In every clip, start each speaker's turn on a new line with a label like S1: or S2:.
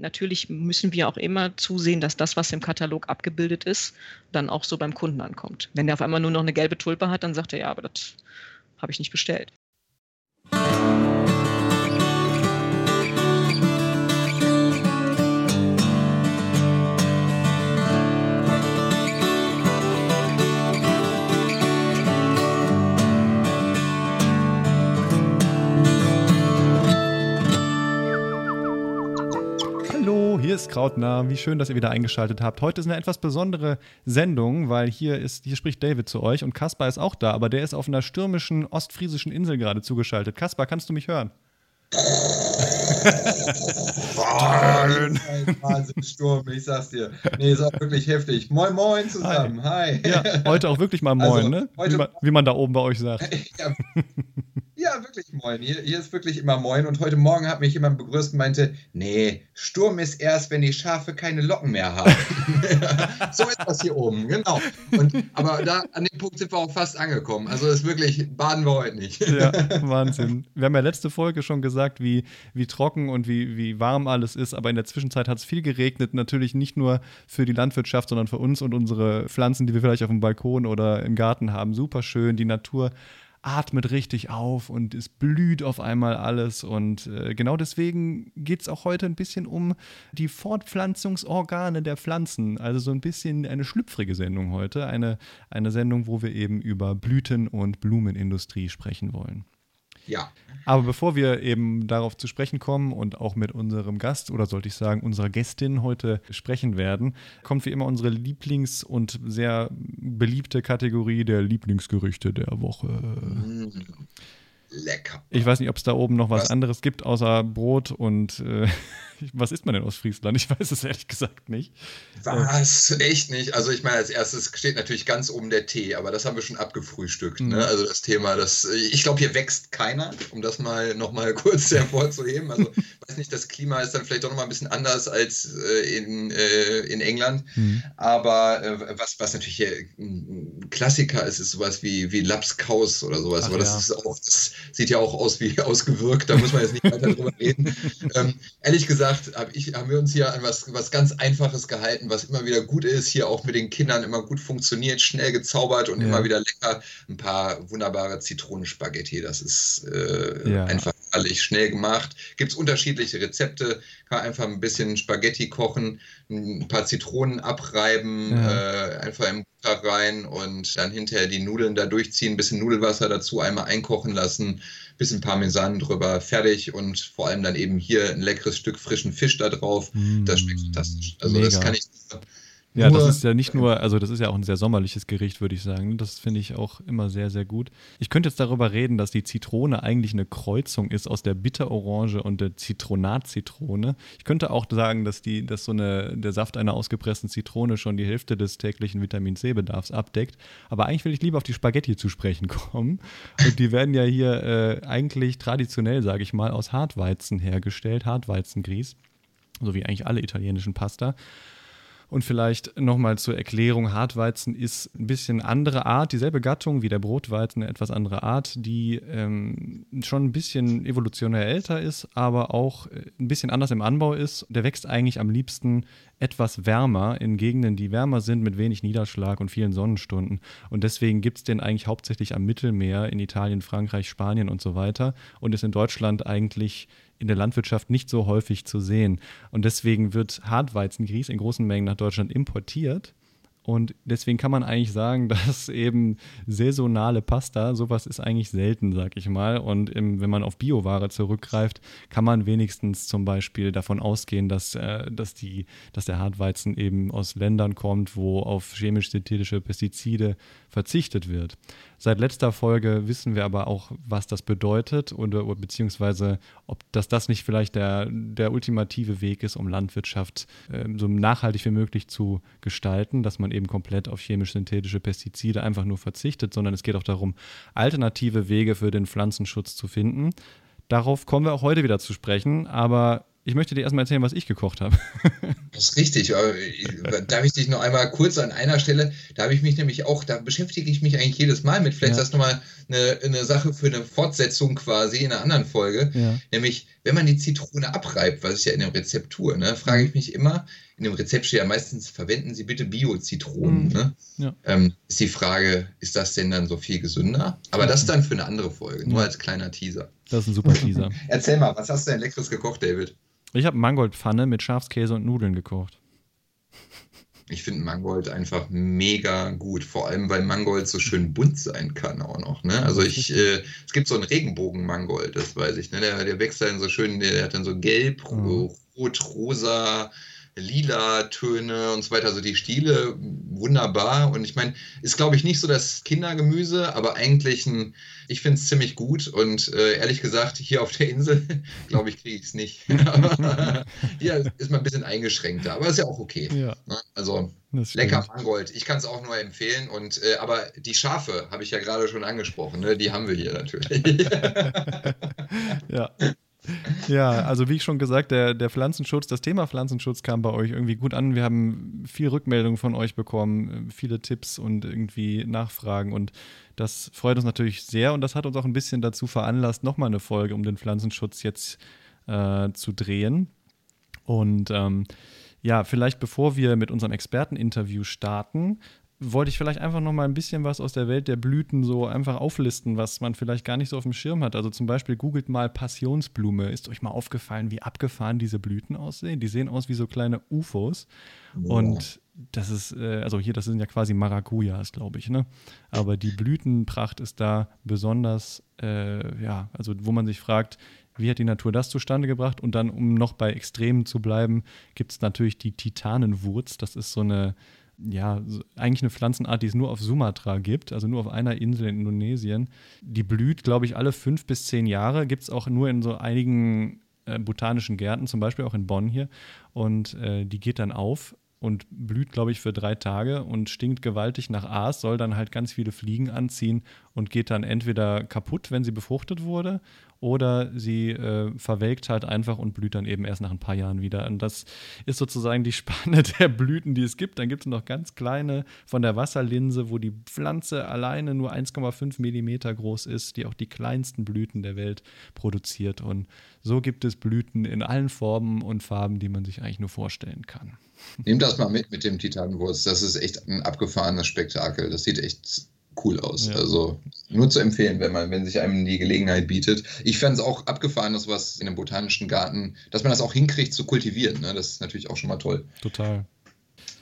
S1: natürlich müssen wir auch immer zusehen, dass das, was im Katalog abgebildet ist, dann auch so beim Kunden ankommt. Wenn der auf einmal nur noch eine gelbe Tulpe hat, dann sagt er, ja, aber das habe ich nicht bestellt.
S2: Hier ist Krautnah. Wie schön, dass ihr wieder eingeschaltet habt. Heute ist eine etwas besondere Sendung, weil hier ist, hier spricht David zu euch und Kaspar ist auch da, aber der ist auf einer stürmischen ostfriesischen Insel gerade zugeschaltet. Kaspar, kannst du mich hören?
S3: Wahnsinnssturm, ich sag's dir. Nee, ist auch wirklich heftig. Moin, moin zusammen. Hi.
S2: Hi. Ja, heute auch wirklich mal moin, also, ne? Wie man, wie man, da oben bei euch sagt.
S3: ja, ja, wirklich moin. Hier, hier, ist wirklich immer moin. Und heute Morgen hat mich jemand begrüßt und meinte, nee, Sturm ist erst, wenn die Schafe keine Locken mehr haben. so ist das hier oben, genau. Und, aber da an dem Punkt sind wir auch fast angekommen. Also ist wirklich, baden wir heute nicht.
S2: ja, Wahnsinn. Wir haben ja letzte Folge schon gesagt, wie, wie trocken und wie, wie warm alles ist. Aber in der Zwischenzeit hat es viel geregnet. Natürlich nicht nur für die Landwirtschaft, sondern für uns und unsere Pflanzen, die wir vielleicht auf dem Balkon oder im Garten haben. Super schön. Die Natur atmet richtig auf und es blüht auf einmal alles. Und äh, genau deswegen geht es auch heute ein bisschen um die Fortpflanzungsorgane der Pflanzen. Also so ein bisschen eine schlüpfrige Sendung heute. Eine, eine Sendung, wo wir eben über Blüten- und Blumenindustrie sprechen wollen.
S3: Ja.
S2: Aber bevor wir eben darauf zu sprechen kommen und auch mit unserem Gast oder sollte ich sagen unserer Gästin heute sprechen werden, kommt wie immer unsere Lieblings- und sehr beliebte Kategorie der Lieblingsgerüchte der Woche. Mm.
S3: Lecker.
S2: Ich weiß nicht, ob es da oben noch was, was, anderes gibt, außer Brot und äh, was isst man denn aus Friesland? Ich weiß es ehrlich gesagt nicht.
S3: Was? Echt nicht? Also ich meine, als erstes steht natürlich ganz oben der Tee, aber das haben wir schon abgefrühstückt. Mhm. Ne? Also das Thema, das, ich glaube, hier wächst keiner, um das mal nochmal kurz hervorzuheben. Also ich weiß nicht, das Klima ist dann vielleicht doch nochmal ein bisschen anders als äh, in, äh, in England. Mhm. Aber äh, was, was natürlich hier ein Klassiker ist, ist sowas wie, wie Lapskaus oder sowas. Ach, aber das ja. ist auch, das sieht ja auch aus wie ausgewirkt, da muss man jetzt nicht weiter drüber reden. Ähm, ehrlich gesagt, gesagt, hab ich, haben wir uns hier an was, was ganz Einfaches gehalten, was immer wieder gut ist, hier auch mit den Kindern immer gut funktioniert, schnell gezaubert und ja. immer wieder lecker. Ein paar wunderbare Zitronenspaghetti, das ist äh, ja. einfach alles schnell gemacht. Gibt es unterschiedliche Rezepte, kann einfach ein bisschen Spaghetti kochen, ein paar Zitronen abreiben, ja. äh, einfach im Butter rein und dann hinterher die Nudeln da durchziehen, ein bisschen Nudelwasser dazu, einmal einkochen lassen bisschen Parmesan drüber, fertig und vor allem dann eben hier ein leckeres Stück frischen Fisch da drauf. Mm, das schmeckt fantastisch. Also mega. das kann ich
S2: ja, das ist ja nicht nur, also das ist ja auch ein sehr sommerliches Gericht, würde ich sagen. Das finde ich auch immer sehr, sehr gut. Ich könnte jetzt darüber reden, dass die Zitrone eigentlich eine Kreuzung ist aus der Bitterorange und der Zitronatzitrone. Ich könnte auch sagen, dass, die, dass so eine, der Saft einer ausgepressten Zitrone schon die Hälfte des täglichen Vitamin C-Bedarfs abdeckt. Aber eigentlich will ich lieber auf die Spaghetti zu sprechen kommen. Und die werden ja hier äh, eigentlich traditionell, sage ich mal, aus Hartweizen hergestellt, Hartweizengrieß. So wie eigentlich alle italienischen Pasta. Und vielleicht nochmal zur Erklärung, Hartweizen ist ein bisschen andere Art, dieselbe Gattung wie der Brotweizen, eine etwas andere Art, die ähm, schon ein bisschen evolutionär älter ist, aber auch äh, ein bisschen anders im Anbau ist. Der wächst eigentlich am liebsten etwas wärmer in Gegenden, die wärmer sind mit wenig Niederschlag und vielen Sonnenstunden. Und deswegen gibt es den eigentlich hauptsächlich am Mittelmeer in Italien, Frankreich, Spanien und so weiter und ist in Deutschland eigentlich in der Landwirtschaft nicht so häufig zu sehen. Und deswegen wird Hartweizengrieß in großen Mengen nach Deutschland importiert und deswegen kann man eigentlich sagen, dass eben saisonale Pasta, sowas ist eigentlich selten, sag ich mal. Und im, wenn man auf Bioware zurückgreift, kann man wenigstens zum Beispiel davon ausgehen, dass, äh, dass, die, dass der Hartweizen eben aus Ländern kommt, wo auf chemisch-synthetische Pestizide verzichtet wird. Seit letzter Folge wissen wir aber auch, was das bedeutet oder beziehungsweise ob das, das nicht vielleicht der, der ultimative Weg ist, um Landwirtschaft äh, so nachhaltig wie möglich zu gestalten, dass man eben komplett auf chemisch-synthetische Pestizide einfach nur verzichtet, sondern es geht auch darum, alternative Wege für den Pflanzenschutz zu finden. Darauf kommen wir auch heute wieder zu sprechen, aber ich möchte dir erstmal erzählen, was ich gekocht habe.
S3: Das ist richtig. Darf ich dich noch einmal kurz an einer Stelle, da habe ich mich nämlich auch, da beschäftige ich mich eigentlich jedes Mal mit. Vielleicht ja. ist das nochmal eine, eine Sache für eine Fortsetzung quasi in einer anderen Folge. Ja. Nämlich, wenn man die Zitrone abreibt, was ist ja in der Rezeptur, ne, frage ich mich immer, in dem Rezept steht ja meistens, verwenden Sie bitte Bio-Zitronen. Mhm. Ne? Ja. Ähm, ist die Frage, ist das denn dann so viel gesünder? Aber das ist dann für eine andere Folge, nur als kleiner Teaser.
S2: Das ist ein super Teaser.
S3: Erzähl mal, was hast du denn leckeres gekocht, David?
S2: Ich habe Mangoldpfanne mit Schafskäse und Nudeln gekocht.
S3: Ich finde Mangold einfach mega gut, vor allem weil Mangold so schön bunt sein kann auch noch. Ne? Also ich, äh, es gibt so einen Regenbogen-Mangold, das weiß ich. Ne? Der, der wächst dann so schön, der hat dann so gelb, mhm. rot, rosa, lila Töne und so weiter. Also die Stiele wunderbar. Und ich meine, ist glaube ich nicht so das Kindergemüse, aber eigentlich ein, ich finde es ziemlich gut. Und äh, ehrlich gesagt, hier auf der Insel, glaube ich, kriege ich es nicht. hier ist man ein bisschen eingeschränkter, aber ist ja auch okay. Ja. Ne? Also lecker Mangold. Ich kann es auch nur empfehlen. Und äh, aber die Schafe habe ich ja gerade schon angesprochen. Ne? Die haben wir hier natürlich.
S2: ja. Ja, also wie ich schon gesagt, der, der Pflanzenschutz, das Thema Pflanzenschutz kam bei euch irgendwie gut an. Wir haben viel Rückmeldung von euch bekommen, viele Tipps und irgendwie Nachfragen und das freut uns natürlich sehr und das hat uns auch ein bisschen dazu veranlasst, nochmal eine Folge um den Pflanzenschutz jetzt äh, zu drehen. Und ähm, ja, vielleicht bevor wir mit unserem Experteninterview starten, wollte ich vielleicht einfach noch mal ein bisschen was aus der Welt der Blüten so einfach auflisten, was man vielleicht gar nicht so auf dem Schirm hat. Also zum Beispiel googelt mal Passionsblume. Ist euch mal aufgefallen, wie abgefahren diese Blüten aussehen? Die sehen aus wie so kleine UFOs. Ja. Und das ist, äh, also hier, das sind ja quasi Maracujas, glaube ich, ne? Aber die Blütenpracht ist da besonders, äh, ja, also wo man sich fragt, wie hat die Natur das zustande gebracht? Und dann, um noch bei Extremen zu bleiben, gibt es natürlich die Titanenwurz. Das ist so eine ja, eigentlich eine Pflanzenart, die es nur auf Sumatra gibt, also nur auf einer Insel in Indonesien. Die blüht, glaube ich, alle fünf bis zehn Jahre, gibt es auch nur in so einigen äh, botanischen Gärten, zum Beispiel auch in Bonn hier. Und äh, die geht dann auf und blüht, glaube ich, für drei Tage und stinkt gewaltig nach Aas, soll dann halt ganz viele Fliegen anziehen und geht dann entweder kaputt, wenn sie befruchtet wurde, oder sie äh, verwelkt halt einfach und blüht dann eben erst nach ein paar Jahren wieder. Und das ist sozusagen die Spanne der Blüten, die es gibt. Dann gibt es noch ganz kleine von der Wasserlinse, wo die Pflanze alleine nur 1,5 Millimeter groß ist, die auch die kleinsten Blüten der Welt produziert. Und so gibt es Blüten in allen Formen und Farben, die man sich eigentlich nur vorstellen kann.
S3: Nimm das mal mit mit dem Titanwurz. Das ist echt ein abgefahrenes Spektakel. Das sieht echt cool aus. Ja. Also nur zu empfehlen, wenn man, wenn sich einem die Gelegenheit bietet. Ich fände es auch abgefahren, dass was in einem botanischen Garten, dass man das auch hinkriegt zu kultivieren. Ne? Das ist natürlich auch schon mal toll.
S2: Total.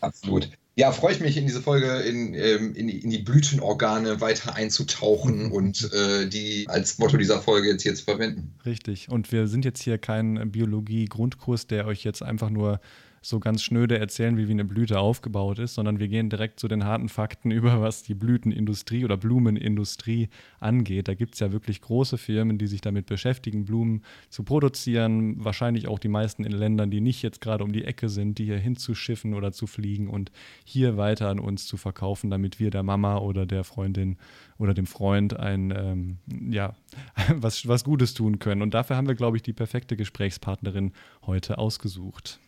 S3: Absolut. Ja, freue ich mich in diese Folge in, ähm, in, in, die Blütenorgane weiter einzutauchen und äh, die als Motto dieser Folge jetzt hier zu verwenden.
S2: Richtig. Und wir sind jetzt hier kein Biologie-Grundkurs, der euch jetzt einfach nur so ganz schnöde erzählen, wie, wie eine Blüte aufgebaut ist, sondern wir gehen direkt zu den harten Fakten über, was die Blütenindustrie oder Blumenindustrie angeht. Da gibt es ja wirklich große Firmen, die sich damit beschäftigen, Blumen zu produzieren. Wahrscheinlich auch die meisten in Ländern, die nicht jetzt gerade um die Ecke sind, die hier hinzuschiffen oder zu fliegen und hier weiter an uns zu verkaufen, damit wir der Mama oder der Freundin oder dem Freund ein, ähm, ja, was, was Gutes tun können. Und dafür haben wir, glaube ich, die perfekte Gesprächspartnerin heute ausgesucht.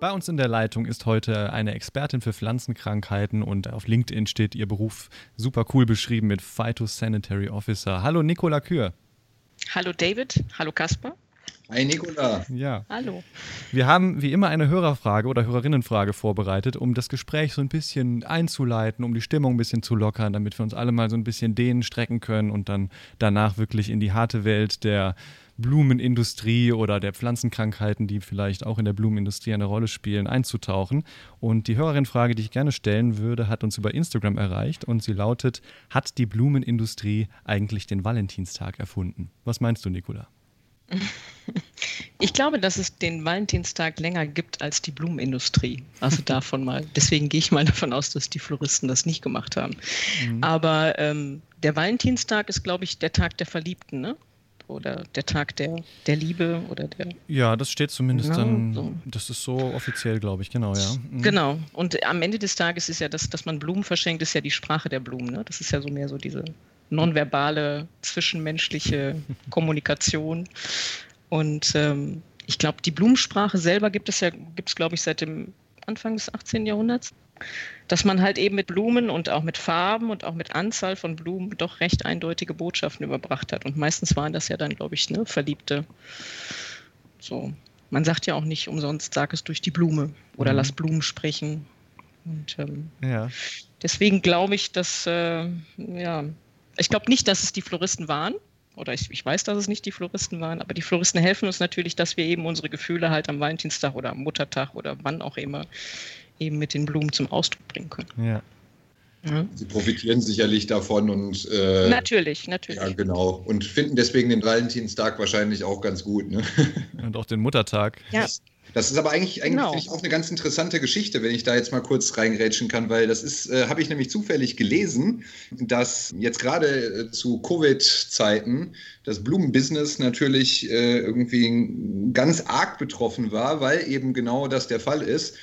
S2: Bei uns in der Leitung ist heute eine Expertin für Pflanzenkrankheiten und auf LinkedIn steht ihr Beruf super cool beschrieben mit Phytosanitary Officer. Hallo Nicola Kür.
S1: Hallo David, hallo Kasper.
S3: Hi Nicola.
S2: Ja.
S1: Hallo.
S2: Wir haben wie immer eine Hörerfrage oder Hörerinnenfrage vorbereitet, um das Gespräch so ein bisschen einzuleiten, um die Stimmung ein bisschen zu lockern, damit wir uns alle mal so ein bisschen dehnen, strecken können und dann danach wirklich in die harte Welt der Blumenindustrie oder der Pflanzenkrankheiten, die vielleicht auch in der Blumenindustrie eine Rolle spielen, einzutauchen. Und die Hörerin-Frage, die ich gerne stellen würde, hat uns über Instagram erreicht und sie lautet: Hat die Blumenindustrie eigentlich den Valentinstag erfunden? Was meinst du, Nicola?
S1: Ich glaube, dass es den Valentinstag länger gibt als die Blumenindustrie. Also davon mal. Deswegen gehe ich mal davon aus, dass die Floristen das nicht gemacht haben. Mhm. Aber ähm, der Valentinstag ist, glaube ich, der Tag der Verliebten, ne? Oder der Tag der, der Liebe oder der.
S2: Ja, das steht zumindest genau, dann, so. das ist so offiziell, glaube ich, genau, ja.
S1: Mhm. Genau. Und am Ende des Tages ist ja das, dass man Blumen verschenkt, ist ja die Sprache der Blumen. Ne? Das ist ja so mehr so diese nonverbale, zwischenmenschliche Kommunikation. Und ähm, ich glaube, die Blumensprache selber gibt es ja, gibt es, glaube ich, seit dem Anfang des 18. Jahrhunderts. Dass man halt eben mit Blumen und auch mit Farben und auch mit Anzahl von Blumen doch recht eindeutige Botschaften überbracht hat. Und meistens waren das ja dann, glaube ich, ne, Verliebte. So. Man sagt ja auch nicht umsonst, sag es durch die Blume oder mhm. lass Blumen sprechen. Und ähm, ja. deswegen glaube ich, dass, äh, ja, ich glaube nicht, dass es die Floristen waren. Oder ich, ich, weiß, dass es nicht die Floristen waren, aber die Floristen helfen uns natürlich, dass wir eben unsere Gefühle halt am Valentinstag oder am Muttertag oder wann auch immer eben mit den Blumen zum Ausdruck bringen können.
S2: Ja.
S3: Ja. Sie profitieren sicherlich davon und
S1: äh, natürlich, natürlich.
S3: Ja, genau. Und finden deswegen den Valentinstag wahrscheinlich auch ganz gut. Ne?
S2: Und auch den Muttertag.
S1: Ja.
S3: Das ist aber eigentlich, eigentlich genau. auch eine ganz interessante Geschichte, wenn ich da jetzt mal kurz reingrätschen kann, weil das ist, äh, habe ich nämlich zufällig gelesen, dass jetzt gerade äh, zu Covid-Zeiten das Blumenbusiness natürlich äh, irgendwie ganz arg betroffen war, weil eben genau das der Fall ist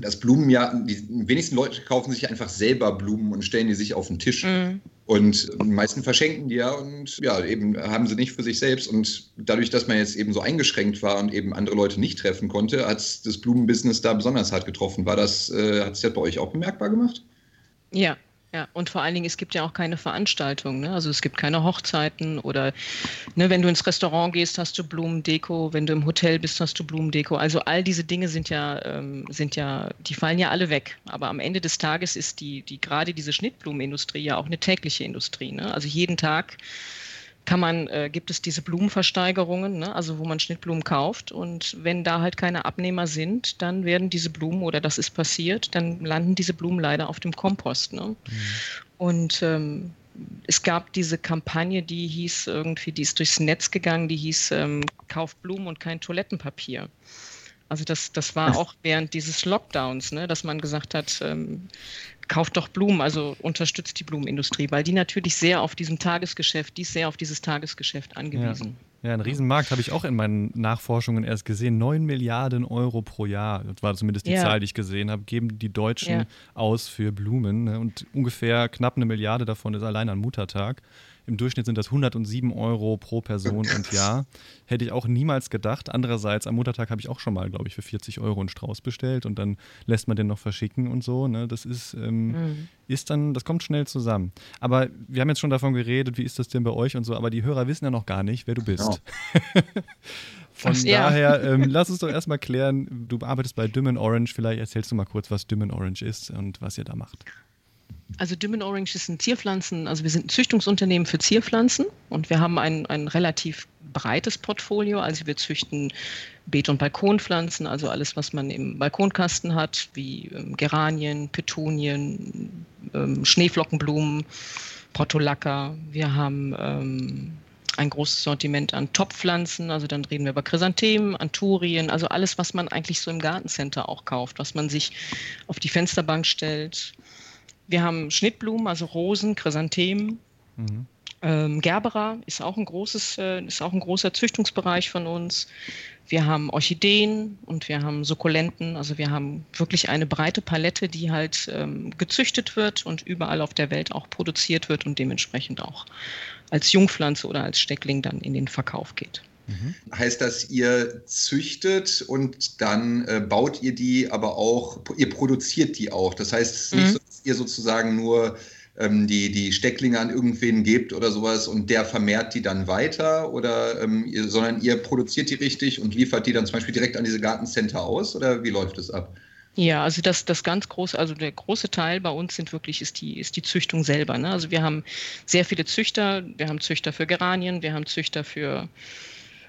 S3: dass Blumen ja, die wenigsten Leute kaufen sich einfach selber Blumen und stellen die sich auf den Tisch. Mhm. Und die meisten verschenken die ja und ja, eben haben sie nicht für sich selbst. Und dadurch, dass man jetzt eben so eingeschränkt war und eben andere Leute nicht treffen konnte, hat das Blumenbusiness da besonders hart getroffen. War das, äh, hat es das bei euch auch bemerkbar gemacht?
S1: Ja, ja, und vor allen Dingen, es gibt ja auch keine Veranstaltungen. Ne? Also es gibt keine Hochzeiten oder ne, wenn du ins Restaurant gehst, hast du Blumendeko, wenn du im Hotel bist, hast du Blumendeko. Also all diese Dinge sind ja, ähm, sind ja, die fallen ja alle weg. Aber am Ende des Tages ist die, die gerade diese Schnittblumenindustrie ja auch eine tägliche Industrie. Ne? Also jeden Tag kann man, äh, gibt es diese Blumenversteigerungen, ne? also wo man Schnittblumen kauft. Und wenn da halt keine Abnehmer sind, dann werden diese Blumen, oder das ist passiert, dann landen diese Blumen leider auf dem Kompost. Ne? Mhm. Und ähm, es gab diese Kampagne, die hieß irgendwie, die ist durchs Netz gegangen, die hieß ähm, Kauf Blumen und kein Toilettenpapier. Also das, das war auch während dieses Lockdowns, ne, dass man gesagt hat, ähm, kauft doch Blumen, also unterstützt die Blumenindustrie, weil die natürlich sehr auf diesem Tagesgeschäft, die ist sehr auf dieses Tagesgeschäft angewiesen.
S2: Ja, ja einen Riesenmarkt habe ich auch in meinen Nachforschungen erst gesehen. 9 Milliarden Euro pro Jahr, das war zumindest die ja. Zahl, die ich gesehen habe, geben die Deutschen ja. aus für Blumen. Ne? Und ungefähr knapp eine Milliarde davon ist allein an Muttertag. Im Durchschnitt sind das 107 Euro pro Person und Jahr. Hätte ich auch niemals gedacht. Andererseits, am Muttertag habe ich auch schon mal, glaube ich, für 40 Euro einen Strauß bestellt und dann lässt man den noch verschicken und so. Ne? Das ist, ähm, mhm. ist dann, das kommt schnell zusammen. Aber wir haben jetzt schon davon geredet, wie ist das denn bei euch und so, aber die Hörer wissen ja noch gar nicht, wer du bist. Oh. Von Ach, daher, ja. ähm, lass uns doch erstmal klären, du arbeitest bei Dimmen Orange, vielleicht erzählst du mal kurz, was Dimmen Orange ist und was ihr da macht.
S1: Also Dimmen Orange ist ein Zierpflanzen, also wir sind ein Züchtungsunternehmen für Zierpflanzen und wir haben ein, ein relativ breites Portfolio. Also wir züchten Beet- und Balkonpflanzen, also alles, was man im Balkonkasten hat, wie ähm, Geranien, Petunien, ähm, Schneeflockenblumen, Portulaca. Wir haben ähm, ein großes Sortiment an Topfpflanzen, also dann reden wir über Chrysanthemen, Anturien, also alles, was man eigentlich so im Gartencenter auch kauft, was man sich auf die Fensterbank stellt wir haben Schnittblumen, also Rosen, Chrysanthemen. Mhm. Ähm, Gerbera ist auch, ein großes, äh, ist auch ein großer Züchtungsbereich von uns. Wir haben Orchideen und wir haben Sukkulenten. Also wir haben wirklich eine breite Palette, die halt ähm, gezüchtet wird und überall auf der Welt auch produziert wird und dementsprechend auch als Jungpflanze oder als Steckling dann in den Verkauf geht.
S3: Mhm. Heißt das, ihr züchtet und dann äh, baut ihr die, aber auch, ihr produziert die auch. Das heißt, es ist mhm. nicht so, dass ihr sozusagen nur ähm, die, die Stecklinge an irgendwen gebt oder sowas und der vermehrt die dann weiter oder ähm, ihr, sondern ihr produziert die richtig und liefert die dann zum Beispiel direkt an diese Gartencenter aus oder wie läuft das ab?
S1: Ja, also das, das ganz große, also der große Teil bei uns sind wirklich, ist die, ist die Züchtung selber. Ne? Also wir haben sehr viele Züchter, wir haben Züchter für Geranien, wir haben Züchter für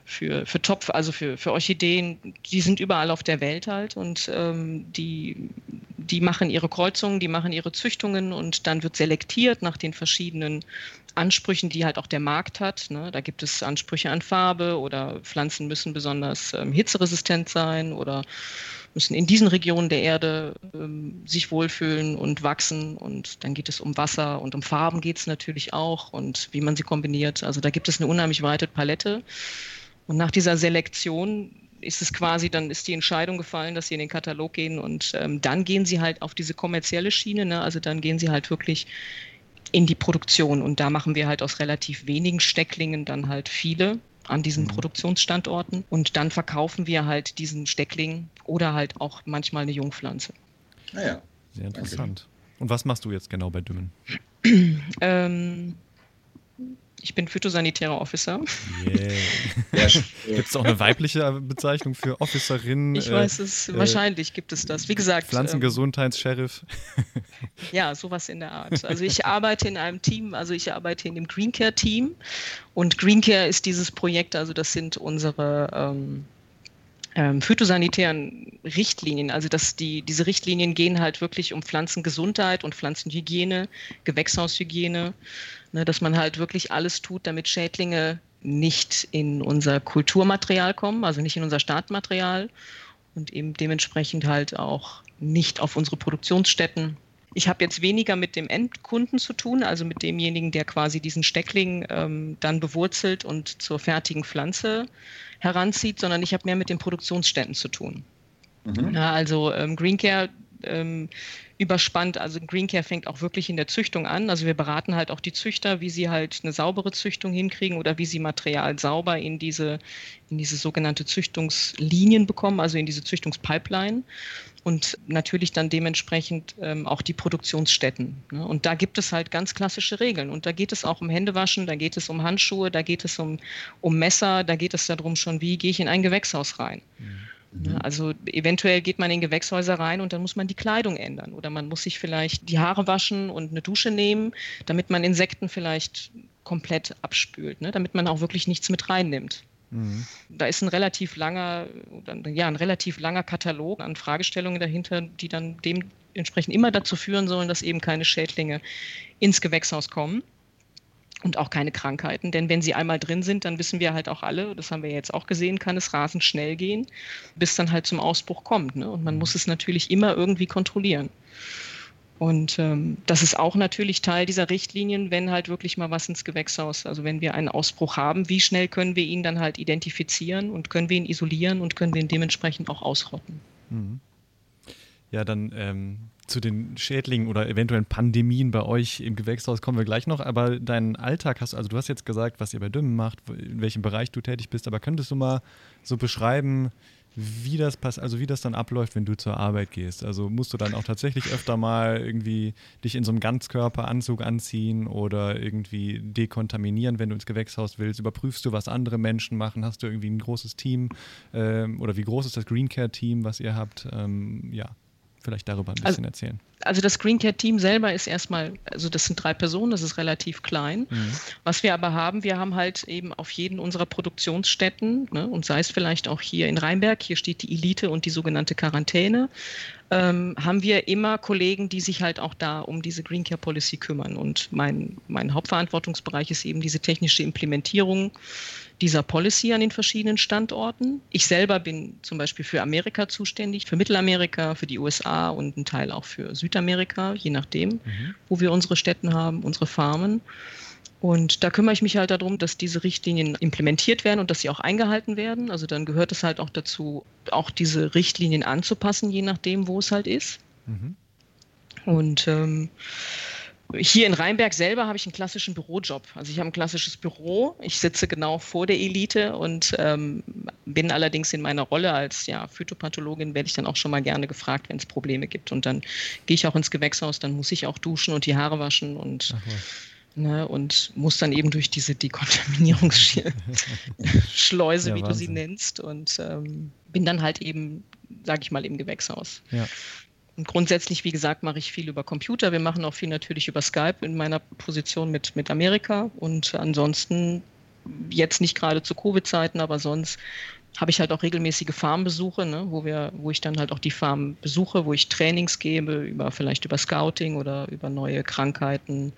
S1: für, für Topf, also für, für Orchideen, die sind überall auf der Welt halt und ähm, die, die machen ihre Kreuzungen, die machen ihre Züchtungen und dann wird selektiert nach den verschiedenen Ansprüchen, die halt auch der Markt hat. Ne? Da gibt es Ansprüche an Farbe oder Pflanzen müssen besonders ähm, hitzeresistent sein oder müssen in diesen Regionen der Erde ähm, sich wohlfühlen und wachsen. Und dann geht es um Wasser und um Farben geht es natürlich auch und wie man sie kombiniert. Also da gibt es eine unheimlich breite Palette. Und nach dieser Selektion ist es quasi, dann ist die Entscheidung gefallen, dass sie in den Katalog gehen und ähm, dann gehen sie halt auf diese kommerzielle Schiene. Ne? Also dann gehen sie halt wirklich in die Produktion. Und da machen wir halt aus relativ wenigen Stecklingen dann halt viele an diesen mhm. Produktionsstandorten. Und dann verkaufen wir halt diesen Steckling oder halt auch manchmal eine Jungpflanze.
S2: Naja. Ah Sehr interessant. Und was machst du jetzt genau bei Dümmen?
S1: ähm, ich bin phytosanitärer Officer.
S2: Yeah. gibt es auch eine weibliche Bezeichnung für Officerin?
S1: Ich weiß es, äh, wahrscheinlich gibt es das. Wie gesagt.
S2: Pflanzengesundheitsheriff.
S1: Ähm, ja, sowas in der Art. Also ich arbeite in einem Team, also ich arbeite in dem Green Care Team und Green Care ist dieses Projekt, also das sind unsere ähm, ähm, phytosanitären Richtlinien. Also dass die, diese Richtlinien gehen halt wirklich um Pflanzengesundheit und Pflanzenhygiene, Gewächshaushygiene, ne, dass man halt wirklich alles tut, damit Schädlinge nicht in unser Kulturmaterial kommen, also nicht in unser Startmaterial und eben dementsprechend halt auch nicht auf unsere Produktionsstätten. Ich habe jetzt weniger mit dem Endkunden zu tun, also mit demjenigen, der quasi diesen Steckling ähm, dann bewurzelt und zur fertigen Pflanze heranzieht, sondern ich habe mehr mit den Produktionsstätten zu tun. Mhm. Ja, also ähm, Green Care ähm, überspannt. Also Green Care fängt auch wirklich in der Züchtung an. Also wir beraten halt auch die Züchter, wie sie halt eine saubere Züchtung hinkriegen oder wie sie Material sauber in diese, in diese sogenannte Züchtungslinien bekommen, also in diese Züchtungspipeline. Und natürlich dann dementsprechend ähm, auch die Produktionsstätten. Ne? Und da gibt es halt ganz klassische Regeln. Und da geht es auch um Händewaschen, da geht es um Handschuhe, da geht es um, um Messer, da geht es darum schon, wie gehe ich in ein Gewächshaus rein. Mhm. Mhm. Also eventuell geht man in Gewächshäuser rein und dann muss man die Kleidung ändern oder man muss sich vielleicht die Haare waschen und eine Dusche nehmen, damit man Insekten vielleicht komplett abspült, ne? damit man auch wirklich nichts mit reinnimmt. Mhm. Da ist ein relativ langer, ja, ein relativ langer Katalog an Fragestellungen dahinter, die dann dementsprechend immer dazu führen sollen, dass eben keine Schädlinge ins Gewächshaus kommen und auch keine Krankheiten. Denn wenn sie einmal drin sind, dann wissen wir halt auch alle, das haben wir jetzt auch gesehen, kann es rasend schnell gehen, bis dann halt zum Ausbruch kommt. Ne? Und man mhm. muss es natürlich immer irgendwie kontrollieren. Und ähm, das ist auch natürlich Teil dieser Richtlinien, wenn halt wirklich mal was ins Gewächshaus, also wenn wir einen Ausbruch haben, wie schnell können wir ihn dann halt identifizieren und können wir ihn isolieren und können wir ihn dementsprechend auch ausrotten. Mhm.
S2: Ja, dann ähm, zu den Schädlingen oder eventuellen Pandemien bei euch im Gewächshaus kommen wir gleich noch. Aber deinen Alltag hast also du hast jetzt gesagt, was ihr bei Dümmen macht, in welchem Bereich du tätig bist. Aber könntest du mal so beschreiben, wie das passt, also wie das dann abläuft, wenn du zur Arbeit gehst? Also musst du dann auch tatsächlich öfter mal irgendwie dich in so einem Ganzkörperanzug anziehen oder irgendwie dekontaminieren, wenn du ins Gewächshaus willst? Überprüfst du, was andere Menschen machen? Hast du irgendwie ein großes Team? Ähm, oder wie groß ist das Green Care Team, was ihr habt? Ähm, ja, vielleicht darüber ein bisschen
S1: also,
S2: erzählen?
S1: Also das Green Care Team selber ist erstmal, also das sind drei Personen, das ist relativ klein. Mhm. Was wir aber haben, wir haben halt eben auf jeden unserer Produktionsstätten, ne, und sei es vielleicht auch hier in Rheinberg, hier steht die Elite und die sogenannte Quarantäne, ähm, haben wir immer Kollegen, die sich halt auch da um diese Green Care Policy kümmern. Und mein, mein Hauptverantwortungsbereich ist eben diese technische Implementierung dieser Policy an den verschiedenen Standorten. Ich selber bin zum Beispiel für Amerika zuständig, für Mittelamerika, für die USA und einen Teil auch für Südamerika, je nachdem, mhm. wo wir unsere Städten haben, unsere Farmen. Und da kümmere ich mich halt darum, dass diese Richtlinien implementiert werden und dass sie auch eingehalten werden. Also dann gehört es halt auch dazu, auch diese Richtlinien anzupassen, je nachdem, wo es halt ist. Mhm. Und ähm, hier in Rheinberg selber habe ich einen klassischen Bürojob. Also ich habe ein klassisches Büro. Ich sitze genau vor der Elite und ähm, bin allerdings in meiner Rolle als ja, Phytopathologin, werde ich dann auch schon mal gerne gefragt, wenn es Probleme gibt. Und dann gehe ich auch ins Gewächshaus, dann muss ich auch duschen und die Haare waschen und, ne, und muss dann eben durch diese Dekontaminierungsschleuse, ja, wie du sie nennst, und ähm, bin dann halt eben, sage ich mal, im Gewächshaus. Ja. Und grundsätzlich, wie gesagt, mache ich viel über Computer. Wir machen auch viel natürlich über Skype in meiner Position mit, mit Amerika. Und ansonsten, jetzt nicht gerade zu Covid-Zeiten, aber sonst habe ich halt auch regelmäßige Farmbesuche, ne, wo wir, wo ich dann halt auch die Farm besuche, wo ich Trainings gebe, über vielleicht über Scouting oder über neue Krankheiten.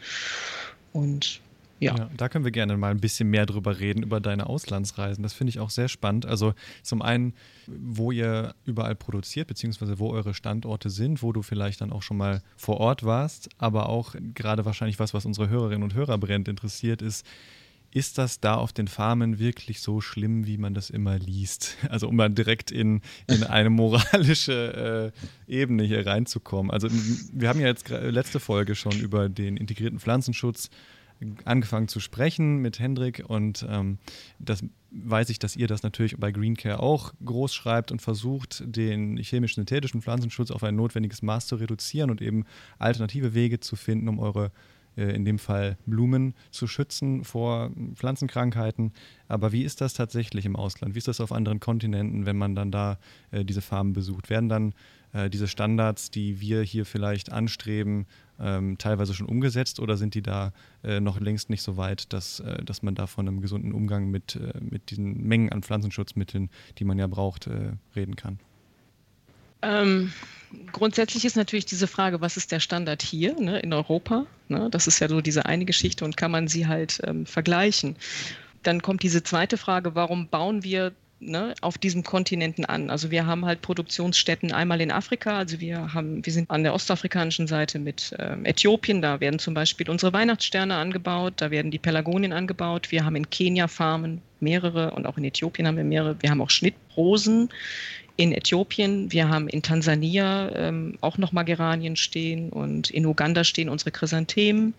S1: Und ja. ja.
S2: Da können wir gerne mal ein bisschen mehr drüber reden, über deine Auslandsreisen. Das finde ich auch sehr spannend. Also zum einen, wo ihr überall produziert, beziehungsweise wo eure Standorte sind, wo du vielleicht dann auch schon mal vor Ort warst, aber auch gerade wahrscheinlich was, was unsere Hörerinnen und Hörer brennt interessiert, ist, ist das da auf den Farmen wirklich so schlimm, wie man das immer liest? Also um mal direkt in, in eine moralische äh, Ebene hier reinzukommen. Also wir haben ja jetzt letzte Folge schon über den integrierten Pflanzenschutz angefangen zu sprechen mit Hendrik und ähm, das weiß ich, dass ihr das natürlich bei Greencare auch groß schreibt und versucht, den chemisch-synthetischen Pflanzenschutz auf ein notwendiges Maß zu reduzieren und eben alternative Wege zu finden, um eure in dem Fall Blumen zu schützen vor Pflanzenkrankheiten. Aber wie ist das tatsächlich im Ausland? Wie ist das auf anderen Kontinenten, wenn man dann da äh, diese Farmen besucht? Werden dann äh, diese Standards, die wir hier vielleicht anstreben, ähm, teilweise schon umgesetzt oder sind die da äh, noch längst nicht so weit, dass, äh, dass man da von einem gesunden Umgang mit, äh, mit diesen Mengen an Pflanzenschutzmitteln, die man ja braucht, äh, reden kann?
S1: Ähm, grundsätzlich ist natürlich diese Frage, was ist der Standard hier ne, in Europa? Ne? Das ist ja so diese eine Geschichte und kann man sie halt ähm, vergleichen. Dann kommt diese zweite Frage, warum bauen wir ne, auf diesen Kontinenten an. Also wir haben halt Produktionsstätten einmal in Afrika, also wir haben, wir sind an der ostafrikanischen Seite mit äh, Äthiopien, da werden zum Beispiel unsere Weihnachtssterne angebaut, da werden die Pelargonien angebaut. Wir haben in Kenia Farmen mehrere und auch in Äthiopien haben wir mehrere. Wir haben auch Schnittrosen in Äthiopien, wir haben in Tansania ähm, auch nochmal Geranien stehen und in Uganda stehen unsere Chrysanthemen.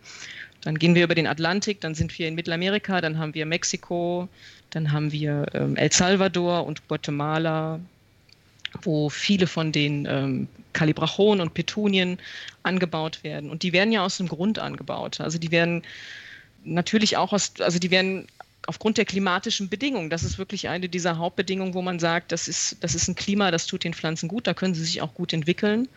S1: Dann gehen wir über den Atlantik, dann sind wir in Mittelamerika, dann haben wir Mexiko, dann haben wir ähm, El Salvador und Guatemala, wo viele von den ähm, Kalibrachon und Petunien angebaut werden. Und die werden ja aus dem Grund angebaut. Also die werden natürlich auch aus, also die werden aufgrund der klimatischen Bedingungen. Das ist wirklich eine dieser Hauptbedingungen, wo man sagt, das ist, das ist ein Klima, das tut den Pflanzen gut, da können sie sich auch gut entwickeln.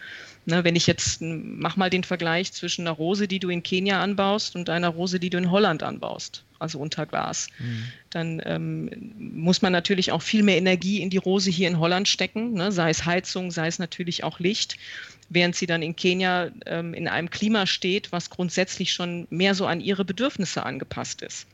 S1: Ne, wenn ich jetzt, mach mal den Vergleich zwischen einer Rose, die du in Kenia anbaust und einer Rose, die du in Holland anbaust, also unter Glas, mhm. dann ähm, muss man natürlich auch viel mehr Energie in die Rose hier in Holland stecken, ne, sei es Heizung, sei es natürlich auch Licht während sie dann in Kenia ähm, in einem Klima steht, was grundsätzlich schon mehr so an ihre Bedürfnisse angepasst ist.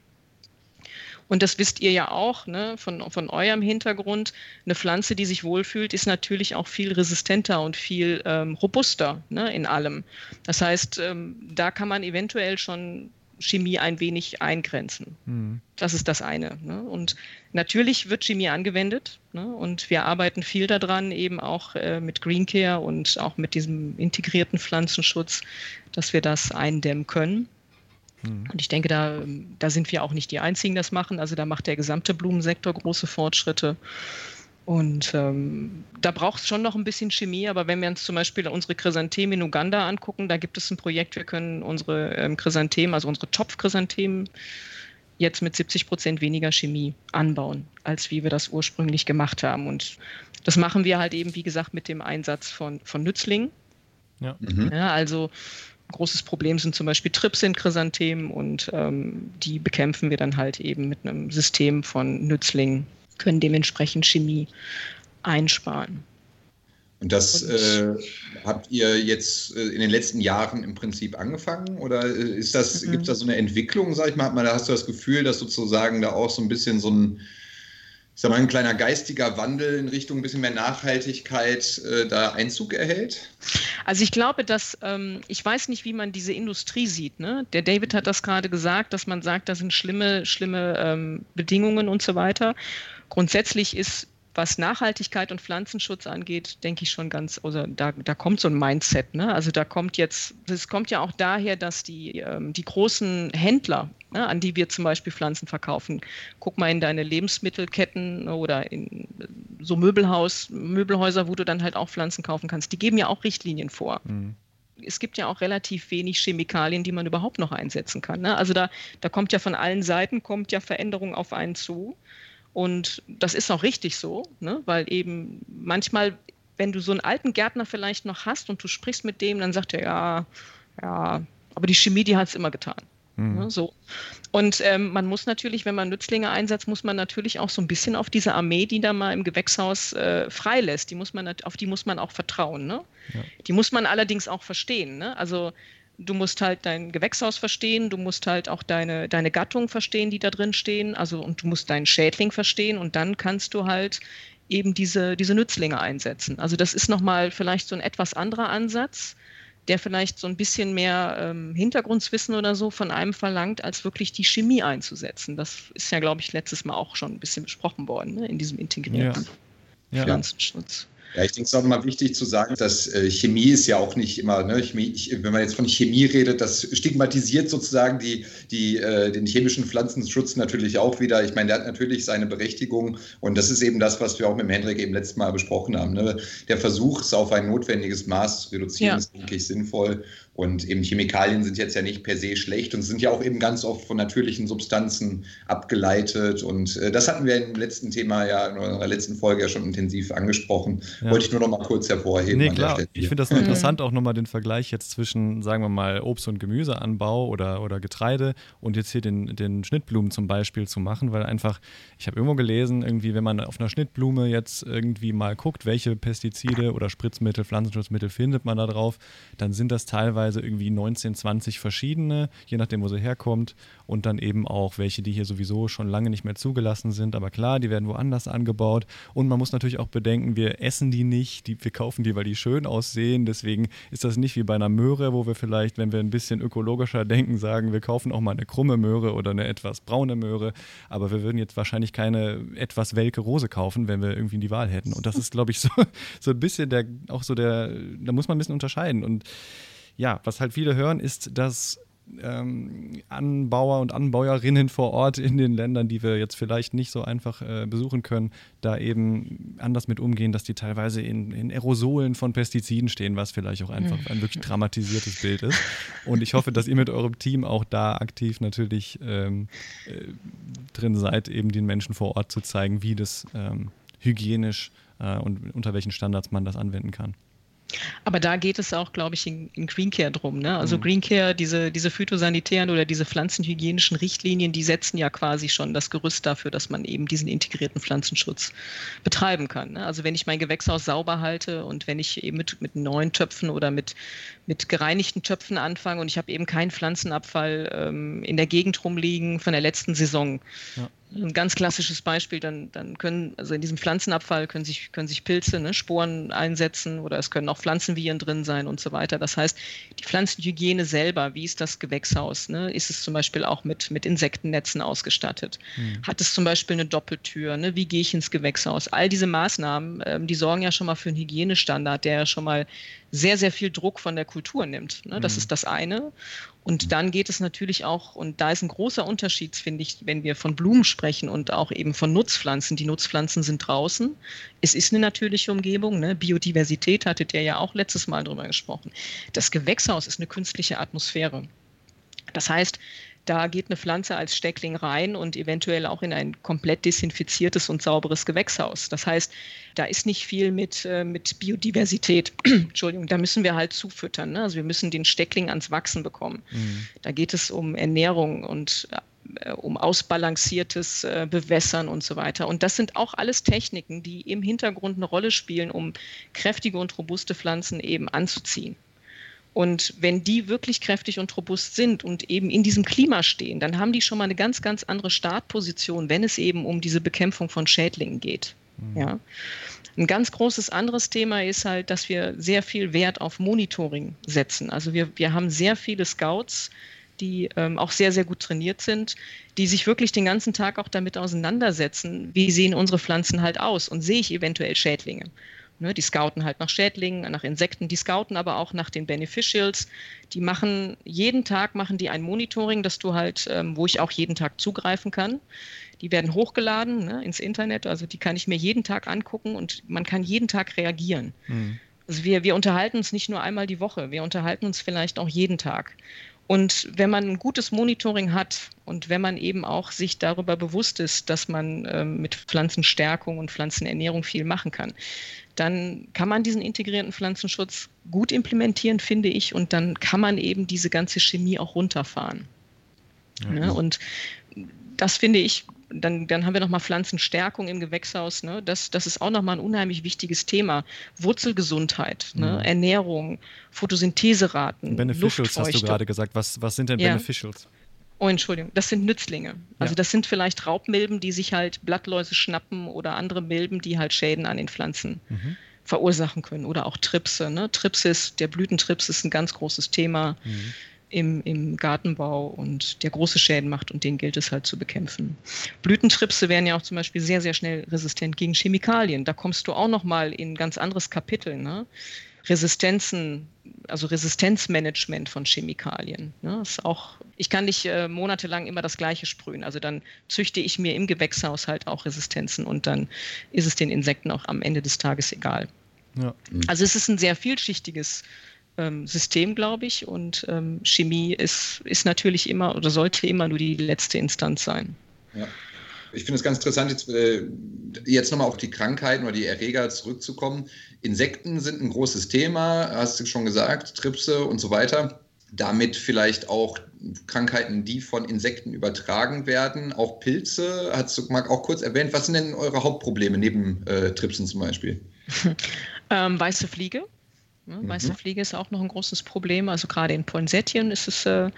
S1: Und das wisst ihr ja auch ne, von, von eurem Hintergrund. Eine Pflanze, die sich wohlfühlt, ist natürlich auch viel resistenter und viel ähm, robuster ne, in allem. Das heißt, ähm, da kann man eventuell schon Chemie ein wenig eingrenzen. Mhm. Das ist das eine. Ne? Und natürlich wird Chemie angewendet ne? und wir arbeiten viel daran, eben auch äh, mit Green Care und auch mit diesem integrierten Pflanzenschutz, dass wir das eindämmen können. Mhm. Und ich denke, da, da sind wir auch nicht die Einzigen, die das machen. Also da macht der gesamte Blumensektor große Fortschritte. Und ähm, da braucht es schon noch ein bisschen Chemie, aber wenn wir uns zum Beispiel unsere Chrysanthemen in Uganda angucken, da gibt es ein Projekt, wir können unsere ähm, Chrysanthemen, also unsere Topfchrysanthemen, jetzt mit 70 Prozent weniger Chemie anbauen, als wie wir das ursprünglich gemacht haben. Und das machen wir halt eben, wie gesagt, mit dem Einsatz von, von Nützlingen. Ja. Mhm. ja also großes Problem sind zum Beispiel Trips in Chrysanthemen und ähm, die bekämpfen wir dann halt eben mit einem System von Nützlingen, können dementsprechend Chemie einsparen.
S3: Und das äh, habt ihr jetzt äh, in den letzten Jahren im Prinzip angefangen? Oder äh, ist das, mhm. gibt es da so eine Entwicklung, sag ich mal? Hat hast du das Gefühl, dass sozusagen da auch so ein bisschen so ein ich sag mal, ein kleiner geistiger Wandel in Richtung ein bisschen mehr Nachhaltigkeit äh, da Einzug erhält?
S1: Also ich glaube, dass ähm, ich weiß nicht, wie man diese Industrie sieht. Ne? Der David hat das gerade gesagt, dass man sagt, das sind schlimme, schlimme ähm, Bedingungen und so weiter. Grundsätzlich ist was Nachhaltigkeit und Pflanzenschutz angeht, denke ich schon ganz, also da, da kommt so ein Mindset. Ne? Also da kommt jetzt, es kommt ja auch daher, dass die, ähm, die großen Händler, ne, an die wir zum Beispiel Pflanzen verkaufen, guck mal in deine Lebensmittelketten oder in so Möbelhaus, Möbelhäuser, wo du dann halt auch Pflanzen kaufen kannst, die geben ja auch Richtlinien vor. Mhm es gibt ja auch relativ wenig Chemikalien, die man überhaupt noch einsetzen kann. Ne? Also da, da kommt ja von allen Seiten kommt ja Veränderung auf einen zu. Und das ist auch richtig so, ne? weil eben manchmal, wenn du so einen alten Gärtner vielleicht noch hast und du sprichst mit dem, dann sagt er, ja, ja, aber die Chemie, die hat es immer getan. Mhm. Ne? So. Und ähm, man muss natürlich, wenn man Nützlinge einsetzt, muss man natürlich auch so ein bisschen auf diese Armee, die da mal im Gewächshaus äh, freilässt, die muss man, auf die muss man auch vertrauen. Ne? Ja. Die muss man allerdings auch verstehen. Ne? Also du musst halt dein Gewächshaus verstehen, du musst halt auch deine, deine Gattung verstehen, die da drin stehen, also und du musst deinen Schädling verstehen und dann kannst du halt eben diese, diese Nützlinge einsetzen. Also das ist nochmal vielleicht so ein etwas anderer Ansatz, der vielleicht so ein bisschen mehr ähm, Hintergrundwissen oder so von einem verlangt, als wirklich die Chemie einzusetzen. Das ist ja, glaube ich, letztes Mal auch schon ein bisschen besprochen worden ne, in diesem integrierten ja. Pflanzenschutz.
S3: Ja. Ja, ich denke, es ist auch mal wichtig zu sagen, dass äh, Chemie ist ja auch nicht immer, ne, Chemie, ich, wenn man jetzt von Chemie redet, das stigmatisiert sozusagen die, die, äh, den chemischen Pflanzenschutz natürlich auch wieder. Ich meine, der hat natürlich seine Berechtigung und das ist eben das, was wir auch mit dem Hendrik eben letztes Mal besprochen haben. Ne? Der Versuch, es auf ein notwendiges Maß zu reduzieren, ja. ist, denke ich, sinnvoll. Und eben Chemikalien sind jetzt ja nicht per se schlecht und sind ja auch eben ganz oft von natürlichen Substanzen abgeleitet. Und äh, das hatten wir im letzten Thema ja, in unserer letzten Folge ja schon intensiv angesprochen. Ja. Wollte ich nur noch mal kurz hervorheben.
S2: Nee, klar. Ich finde das mhm. interessant, auch nochmal den Vergleich jetzt zwischen, sagen wir mal, Obst- und Gemüseanbau oder, oder Getreide und jetzt hier den, den Schnittblumen zum Beispiel zu machen, weil einfach, ich habe irgendwo gelesen, irgendwie, wenn man auf einer Schnittblume jetzt irgendwie mal guckt, welche Pestizide oder Spritzmittel, Pflanzenschutzmittel findet man da drauf, dann sind das teilweise teilweise irgendwie 19, 20 verschiedene, je nachdem, wo sie herkommt. Und dann eben auch welche, die hier sowieso schon lange nicht mehr zugelassen sind. Aber klar, die werden woanders angebaut. Und man muss natürlich auch bedenken, wir essen die nicht, die, wir kaufen die, weil die schön aussehen. Deswegen ist das nicht wie bei einer Möhre, wo wir vielleicht, wenn wir ein bisschen ökologischer denken, sagen, wir kaufen auch mal eine krumme Möhre oder eine etwas braune Möhre. Aber wir würden jetzt wahrscheinlich keine etwas welke Rose kaufen, wenn wir irgendwie die Wahl hätten. Und das ist, glaube ich, so, so ein bisschen der, auch so der, da muss man ein bisschen unterscheiden. Und ja, was halt viele hören, ist, dass ähm, Anbauer und Anbauerinnen vor Ort in den Ländern, die wir jetzt vielleicht nicht so einfach äh, besuchen können, da eben anders mit umgehen, dass die teilweise in, in Aerosolen von Pestiziden stehen, was vielleicht auch einfach ein wirklich dramatisiertes Bild ist. Und ich hoffe, dass ihr mit eurem Team auch da aktiv natürlich ähm, äh, drin seid, eben den Menschen vor Ort zu zeigen, wie das ähm, hygienisch äh, und unter welchen Standards man das anwenden kann.
S1: Aber da geht es auch, glaube ich, in, in Green Care drum. Ne? Also mhm. Green Care, diese, diese phytosanitären oder diese pflanzenhygienischen Richtlinien, die setzen ja quasi schon das Gerüst dafür, dass man eben diesen integrierten Pflanzenschutz betreiben kann. Ne? Also wenn ich mein Gewächshaus sauber halte und wenn ich eben mit, mit neuen Töpfen oder mit, mit gereinigten Töpfen anfange und ich habe eben keinen Pflanzenabfall ähm, in der Gegend rumliegen von der letzten Saison, ja ein ganz klassisches Beispiel, dann, dann können, also in diesem Pflanzenabfall können sich, können sich Pilze, ne, Sporen einsetzen oder es können auch Pflanzenviren drin sein und so weiter. Das heißt, die Pflanzenhygiene selber, wie ist das Gewächshaus? Ne? Ist es zum Beispiel auch mit, mit Insektennetzen ausgestattet? Mhm. Hat es zum Beispiel eine Doppeltür? Ne? Wie gehe ich ins Gewächshaus? All diese Maßnahmen, ähm, die sorgen ja schon mal für einen Hygienestandard, der ja schon mal sehr, sehr viel Druck von der Kultur nimmt. Ne? Das mhm. ist das eine. Und dann geht es natürlich auch, und da ist ein großer Unterschied, finde ich, wenn wir von Blumen sprechen und auch eben von Nutzpflanzen. Die Nutzpflanzen sind draußen. Es ist eine natürliche Umgebung. Ne? Biodiversität hattet ihr ja auch letztes Mal drüber gesprochen. Das Gewächshaus ist eine künstliche Atmosphäre. Das heißt, da geht eine Pflanze als Steckling rein und eventuell auch in ein komplett desinfiziertes und sauberes Gewächshaus. Das heißt, da ist nicht viel mit, äh, mit Biodiversität. Entschuldigung, da müssen wir halt zufüttern. Ne? Also wir müssen den Steckling ans Wachsen bekommen. Mhm. Da geht es um Ernährung und äh, um ausbalanciertes äh, Bewässern und so weiter. Und das sind auch alles Techniken, die im Hintergrund eine Rolle spielen, um kräftige und robuste Pflanzen eben anzuziehen. Und wenn die wirklich kräftig und robust sind und eben in diesem Klima stehen, dann haben die schon mal eine ganz, ganz andere Startposition, wenn es eben um diese Bekämpfung von Schädlingen geht. Mhm. Ja. Ein ganz großes anderes Thema ist halt, dass wir sehr viel Wert auf Monitoring setzen. Also wir, wir haben sehr viele Scouts, die ähm, auch sehr, sehr gut trainiert sind, die sich wirklich den ganzen Tag auch damit auseinandersetzen, wie sehen unsere Pflanzen halt aus und sehe ich eventuell Schädlinge. Ne, die scouten halt nach Schädlingen, nach Insekten, die scouten aber auch nach den Beneficials. Die machen jeden Tag machen die ein Monitoring, dass du halt, ähm, wo ich auch jeden Tag zugreifen kann. Die werden hochgeladen ne, ins Internet, also die kann ich mir jeden Tag angucken und man kann jeden Tag reagieren. Mhm. Also wir, wir unterhalten uns nicht nur einmal die Woche, wir unterhalten uns vielleicht auch jeden Tag. Und wenn man ein gutes Monitoring hat und wenn man eben auch sich darüber bewusst ist, dass man ähm, mit Pflanzenstärkung und Pflanzenernährung viel machen kann, dann kann man diesen integrierten Pflanzenschutz gut implementieren, finde ich, und dann kann man eben diese ganze Chemie auch runterfahren. Ja. Ne? Und das finde ich dann, dann haben wir nochmal Pflanzenstärkung im Gewächshaus. Ne? Das, das ist auch nochmal ein unheimlich wichtiges Thema. Wurzelgesundheit, ne? Mhm. Ernährung, Photosyntheseraten.
S2: Beneficials hast du gerade gesagt. Was, was sind denn ja. Beneficials?
S1: Oh, Entschuldigung, das sind Nützlinge. Also ja. das sind vielleicht Raubmilben, die sich halt Blattläuse schnappen oder andere Milben, die halt Schäden an den Pflanzen mhm. verursachen können oder auch Tripse. Ne? Tripsis, der Blütentrips ist ein ganz großes Thema. Mhm im, im Gartenbau und der große Schäden macht und den gilt es halt zu bekämpfen. Blütentripse werden ja auch zum Beispiel sehr, sehr schnell resistent gegen Chemikalien. Da kommst du auch nochmal in ein ganz anderes Kapitel. Ne? Resistenzen, also Resistenzmanagement von Chemikalien. Ne? Ist auch, ich kann nicht äh, monatelang immer das Gleiche sprühen. Also dann züchte ich mir im Gewächshaushalt auch Resistenzen und dann ist es den Insekten auch am Ende des Tages egal. Ja. Also es ist ein sehr vielschichtiges ähm, System, glaube ich. Und ähm, Chemie ist, ist natürlich immer oder sollte immer nur die letzte Instanz sein.
S3: Ja. Ich finde es ganz interessant, jetzt, äh, jetzt nochmal auf die Krankheiten oder die Erreger zurückzukommen. Insekten sind ein großes Thema, hast du schon gesagt, Tripse und so weiter. Damit vielleicht auch Krankheiten, die von Insekten übertragen werden, auch Pilze. Hast du mal auch kurz erwähnt, was sind denn eure Hauptprobleme neben äh, Tripsen zum Beispiel?
S1: ähm, weiße Fliege Ne? Mhm. Fliege ist auch noch ein großes Problem. Also gerade in Poinsettien ist es, äh,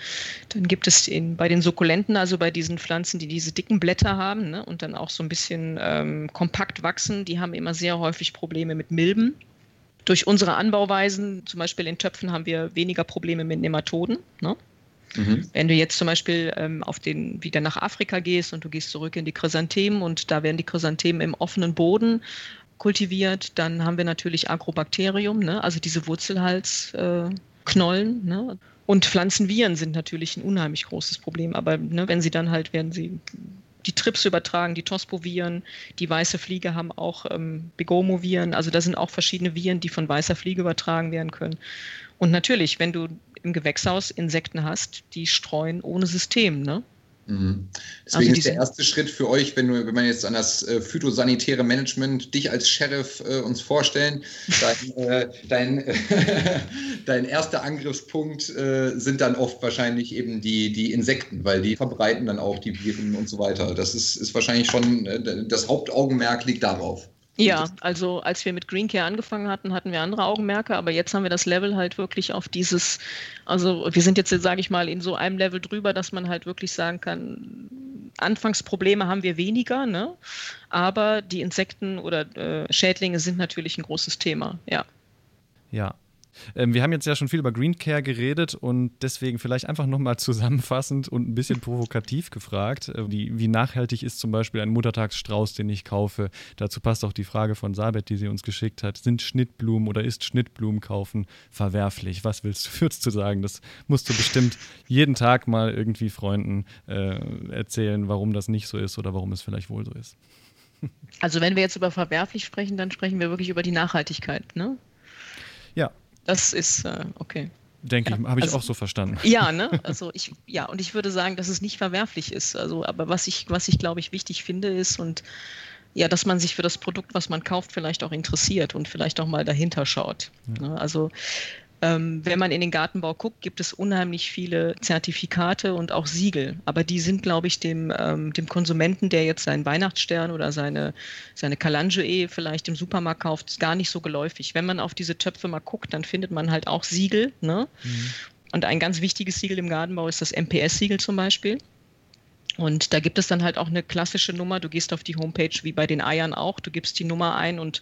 S1: dann gibt es in, bei den Sukkulenten, also bei diesen Pflanzen, die diese dicken Blätter haben ne, und dann auch so ein bisschen ähm, kompakt wachsen, die haben immer sehr häufig Probleme mit Milben. Durch unsere Anbauweisen, zum Beispiel in Töpfen, haben wir weniger Probleme mit Nematoden. Ne? Mhm. Wenn du jetzt zum Beispiel ähm, auf den, wieder nach Afrika gehst und du gehst zurück in die Chrysanthemen und da werden die Chrysanthemen im offenen Boden kultiviert. Dann haben wir natürlich Agrobakterium, ne? also diese Wurzelhalsknollen. Äh, ne? Und Pflanzenviren sind natürlich ein unheimlich großes Problem. Aber ne, wenn sie dann halt, werden sie die Trips übertragen, die Tospoviren, die weiße Fliege haben auch ähm, Begomoviren. Also da sind auch verschiedene Viren, die von weißer Fliege übertragen werden können. Und natürlich, wenn du im Gewächshaus Insekten hast, die streuen ohne System. Ne?
S3: Mhm. Deswegen also ist der erste Schritt für euch, wenn, du, wenn man jetzt an das äh, phytosanitäre Management dich als Sheriff äh, uns vorstellen, dein, äh, dein, dein erster Angriffspunkt äh, sind dann oft wahrscheinlich eben die, die Insekten, weil die verbreiten dann auch die Viren und so weiter. Das ist, ist wahrscheinlich schon, äh, das Hauptaugenmerk liegt darauf.
S1: Ja, also als wir mit Green Care angefangen hatten, hatten wir andere Augenmerke, aber jetzt haben wir das Level halt wirklich auf dieses, also wir sind jetzt, sage ich mal, in so einem Level drüber, dass man halt wirklich sagen kann, Anfangsprobleme haben wir weniger, ne? aber die Insekten oder äh, Schädlinge sind natürlich ein großes Thema, ja.
S2: Ja, ähm, wir haben jetzt ja schon viel über Green Care geredet und deswegen vielleicht einfach nochmal zusammenfassend und ein bisschen provokativ gefragt, äh, die, wie nachhaltig ist zum Beispiel ein Muttertagsstrauß, den ich kaufe. Dazu passt auch die Frage von Sabet, die sie uns geschickt hat. Sind Schnittblumen oder ist Schnittblumen kaufen verwerflich? Was willst du, du sagen? Das musst du bestimmt jeden Tag mal irgendwie Freunden äh, erzählen, warum das nicht so ist oder warum es vielleicht wohl so ist.
S1: Also wenn wir jetzt über verwerflich sprechen, dann sprechen wir wirklich über die Nachhaltigkeit, ne? Das ist äh, okay.
S2: Denke ja, ich, habe ich also, auch so verstanden.
S1: Ja, ne? Also ich, ja, und ich würde sagen, dass es nicht verwerflich ist. Also, aber was ich, was ich glaube ich wichtig finde, ist und ja, dass man sich für das Produkt, was man kauft, vielleicht auch interessiert und vielleicht auch mal dahinter schaut. Ja. Ne? Also ähm, wenn man in den Gartenbau guckt, gibt es unheimlich viele Zertifikate und auch Siegel. Aber die sind, glaube ich, dem, ähm, dem Konsumenten, der jetzt seinen Weihnachtsstern oder seine, seine Kalange vielleicht im Supermarkt kauft, gar nicht so geläufig. Wenn man auf diese Töpfe mal guckt, dann findet man halt auch Siegel. Ne? Mhm. Und ein ganz wichtiges Siegel im Gartenbau ist das MPS-Siegel zum Beispiel. Und da gibt es dann halt auch eine klassische Nummer. Du gehst auf die Homepage wie bei den Eiern auch, du gibst die Nummer ein und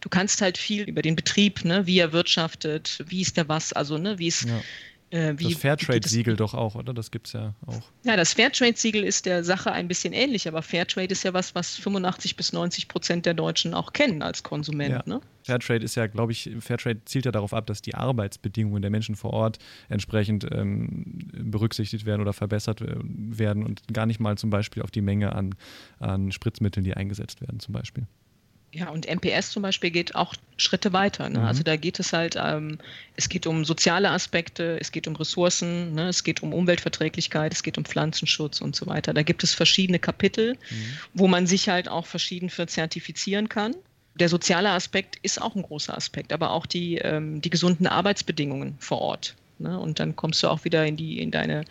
S1: du kannst halt viel über den Betrieb, ne, wie er wirtschaftet, wie ist der was, also ne, wie ist ja.
S2: Äh, wie, das Fairtrade-Siegel doch auch, oder? Das gibt es ja auch.
S1: Ja, das Fairtrade-Siegel ist der Sache ein bisschen ähnlich, aber Fairtrade ist ja was, was 85 bis 90 Prozent der Deutschen auch kennen als Konsument. Ja. Ne?
S2: Fairtrade ist ja, glaube ich, Fairtrade zielt ja darauf ab, dass die Arbeitsbedingungen der Menschen vor Ort entsprechend ähm, berücksichtigt werden oder verbessert werden und gar nicht mal zum Beispiel auf die Menge an, an Spritzmitteln, die eingesetzt werden, zum Beispiel.
S1: Ja, und MPS zum Beispiel geht auch Schritte weiter. Ne? Mhm. Also da geht es halt, ähm, es geht um soziale Aspekte, es geht um Ressourcen, ne? es geht um Umweltverträglichkeit, es geht um Pflanzenschutz und so weiter. Da gibt es verschiedene Kapitel, mhm. wo man sich halt auch verschieden für zertifizieren kann. Der soziale Aspekt ist auch ein großer Aspekt, aber auch die, ähm, die gesunden Arbeitsbedingungen vor Ort. Ne? Und dann kommst du auch wieder in, die, in deine,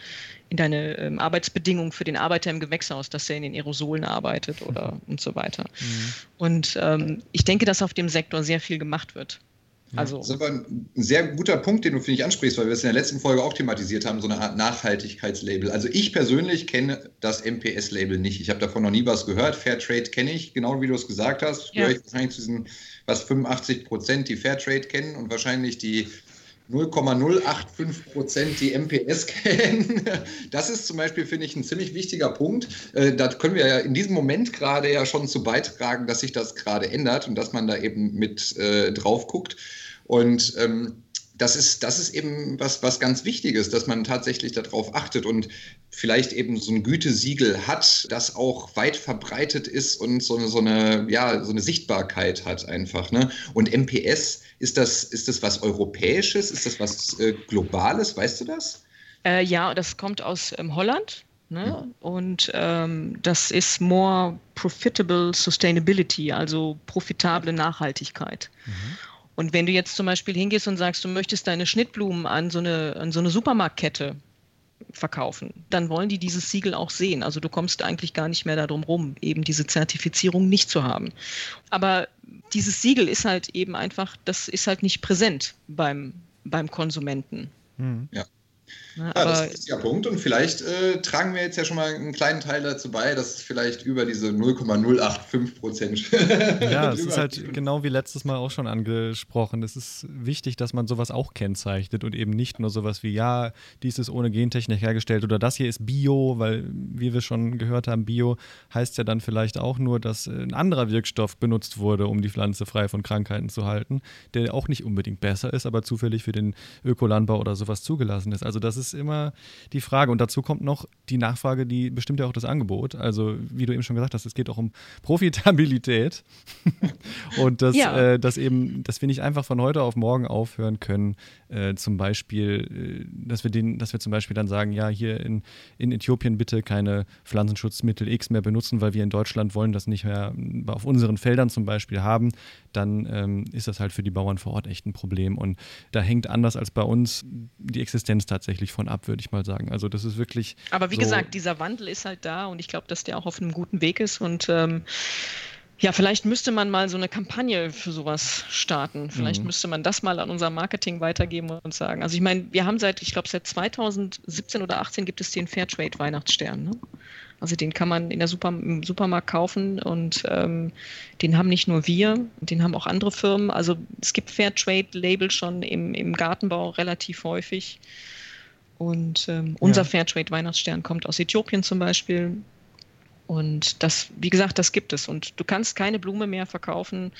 S1: in deine ähm, Arbeitsbedingungen für den Arbeiter im Gewächshaus, dass er in den Aerosolen arbeitet oder mhm. und so weiter. Mhm. Und ähm, ich denke, dass auf dem Sektor sehr viel gemacht wird.
S3: Also. Das ist aber ein sehr guter Punkt, den du, finde ich, ansprichst, weil wir es in der letzten Folge auch thematisiert haben, so eine Art Nachhaltigkeitslabel. Also ich persönlich kenne das MPS-Label nicht. Ich habe davon noch nie was gehört. Fairtrade kenne ich, genau wie du es gesagt hast. Ja. Gehöre ich wahrscheinlich zu diesen, was 85 Prozent, die Fairtrade kennen und wahrscheinlich die 0,085 Prozent, die MPS kennen. Das ist zum Beispiel, finde ich, ein ziemlich wichtiger Punkt. Äh, da können wir ja in diesem Moment gerade ja schon zu beitragen, dass sich das gerade ändert und dass man da eben mit äh, drauf guckt. Und ähm, das ist, das ist eben was, was ganz Wichtiges, dass man tatsächlich darauf achtet und vielleicht eben so ein Gütesiegel hat, das auch weit verbreitet ist und so eine, so eine, ja, so eine Sichtbarkeit hat einfach. Ne? Und MPS, ist das, ist das was Europäisches? Ist das was äh, Globales? Weißt du das?
S1: Äh, ja, das kommt aus ähm, Holland. Ne? Ja. Und ähm, das ist more profitable sustainability, also profitable Nachhaltigkeit. Mhm. Und wenn du jetzt zum Beispiel hingehst und sagst, du möchtest deine Schnittblumen an so eine, an so eine Supermarktkette verkaufen, dann wollen die dieses Siegel auch sehen. Also du kommst eigentlich gar nicht mehr darum rum, eben diese Zertifizierung nicht zu haben. Aber dieses Siegel ist halt eben einfach, das ist halt nicht präsent beim, beim Konsumenten.
S3: Mhm. Ja. Ja, das ist ein Punkt und vielleicht äh, tragen wir jetzt ja schon mal einen kleinen Teil dazu bei, dass es vielleicht über diese 0,085 Prozent.
S2: ja, es ist halt genau wie letztes Mal auch schon angesprochen. Es ist wichtig, dass man sowas auch kennzeichnet und eben nicht nur sowas wie, ja, dies ist ohne Gentechnik hergestellt oder das hier ist Bio, weil, wie wir schon gehört haben, Bio heißt ja dann vielleicht auch nur, dass ein anderer Wirkstoff benutzt wurde, um die Pflanze frei von Krankheiten zu halten, der auch nicht unbedingt besser ist, aber zufällig für den Ökolandbau oder sowas zugelassen ist. Also das ist immer die Frage. Und dazu kommt noch die Nachfrage, die bestimmt ja auch das Angebot. Also, wie du eben schon gesagt hast, es geht auch um Profitabilität. und dass, ja. äh, dass eben, dass wir nicht einfach von heute auf morgen aufhören können, äh, zum Beispiel, äh, dass wir den, dass wir zum Beispiel dann sagen, ja, hier in, in Äthiopien bitte keine Pflanzenschutzmittel X mehr benutzen, weil wir in Deutschland wollen das nicht mehr auf unseren Feldern zum Beispiel haben, dann ähm, ist das halt für die Bauern vor Ort echt ein Problem. Und da hängt anders als bei uns die Existenz tatsächlich von ab, würde ich mal sagen. Also das ist wirklich.
S1: Aber wie so gesagt, dieser Wandel ist halt da und ich glaube, dass der auch auf einem guten Weg ist und ähm, ja, vielleicht müsste man mal so eine Kampagne für sowas starten. Vielleicht mhm. müsste man das mal an unser Marketing weitergeben und sagen. Also ich meine, wir haben seit, ich glaube, seit 2017 oder 18 gibt es den Fairtrade Weihnachtsstern. Ne? Also den kann man in der Super, im Supermarkt kaufen und ähm, den haben nicht nur wir, den haben auch andere Firmen. Also es gibt Fairtrade-Label schon im, im Gartenbau relativ häufig. Und ähm, unser ja. Fairtrade Weihnachtsstern kommt aus Äthiopien zum Beispiel. Und das, wie gesagt, das gibt es. Und du kannst keine Blume mehr verkaufen,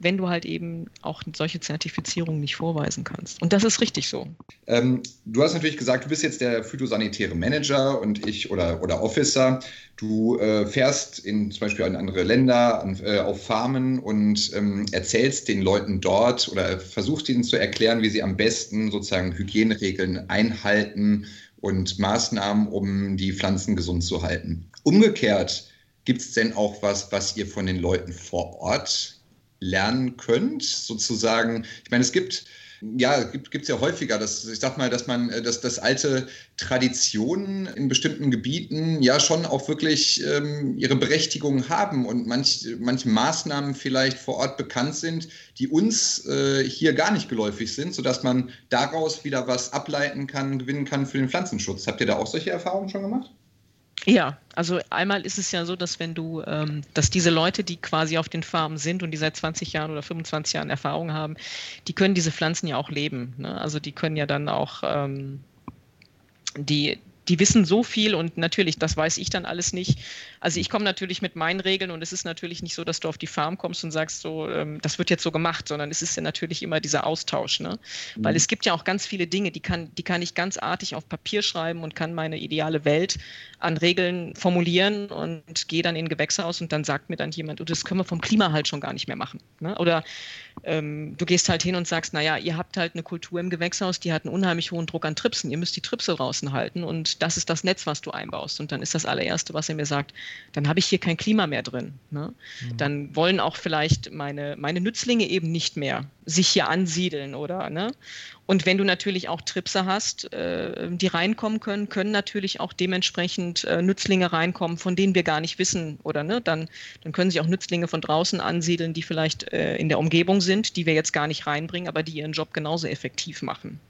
S1: wenn du halt eben auch solche Zertifizierungen nicht vorweisen kannst. Und das ist richtig so.
S3: Ähm, du hast natürlich gesagt, du bist jetzt der phytosanitäre Manager und ich oder, oder Officer. Du äh, fährst in, zum Beispiel in andere Länder, an, äh, auf Farmen und ähm, erzählst den Leuten dort oder versuchst ihnen zu erklären, wie sie am besten sozusagen Hygieneregeln einhalten und Maßnahmen, um die Pflanzen gesund zu halten. Umgekehrt, gibt es denn auch was, was ihr von den Leuten vor Ort lernen könnt, sozusagen. Ich meine, es gibt ja, gibt es ja häufiger, dass ich sag mal, dass man, äh, dass, dass alte Traditionen in bestimmten Gebieten ja schon auch wirklich ähm, ihre Berechtigung haben und manch, manche Maßnahmen vielleicht vor Ort bekannt sind, die uns äh, hier gar nicht geläufig sind, sodass man daraus wieder was ableiten kann, gewinnen kann für den Pflanzenschutz. Habt ihr da auch solche Erfahrungen schon gemacht?
S1: Ja, also einmal ist es ja so, dass wenn du, ähm, dass diese Leute, die quasi auf den Farmen sind und die seit 20 Jahren oder 25 Jahren Erfahrung haben, die können diese Pflanzen ja auch leben. Ne? Also die können ja dann auch ähm, die, die wissen so viel und natürlich, das weiß ich dann alles nicht. Also ich komme natürlich mit meinen Regeln und es ist natürlich nicht so, dass du auf die Farm kommst und sagst so, ähm, das wird jetzt so gemacht, sondern es ist ja natürlich immer dieser Austausch, ne? Mhm. Weil es gibt ja auch ganz viele Dinge, die kann, die kann ich ganz artig auf Papier schreiben und kann meine ideale Welt an Regeln formulieren und gehe dann in ein Gewächshaus und dann sagt mir dann jemand, oh, das können wir vom Klima halt schon gar nicht mehr machen. Ne? Oder ähm, du gehst halt hin und sagst, naja, ihr habt halt eine Kultur im Gewächshaus, die hat einen unheimlich hohen Druck an Tripsen, ihr müsst die Tripse draußen halten und und das ist das Netz, was du einbaust. Und dann ist das allererste, was er mir sagt, dann habe ich hier kein Klima mehr drin. Ne? Mhm. Dann wollen auch vielleicht meine, meine Nützlinge eben nicht mehr sich hier ansiedeln oder ne? Und wenn du natürlich auch Tripse hast, äh, die reinkommen können, können natürlich auch dementsprechend äh, Nützlinge reinkommen, von denen wir gar nicht wissen, oder ne? Dann, dann können sich auch Nützlinge von draußen ansiedeln, die vielleicht äh, in der Umgebung sind, die wir jetzt gar nicht reinbringen, aber die ihren Job genauso effektiv machen.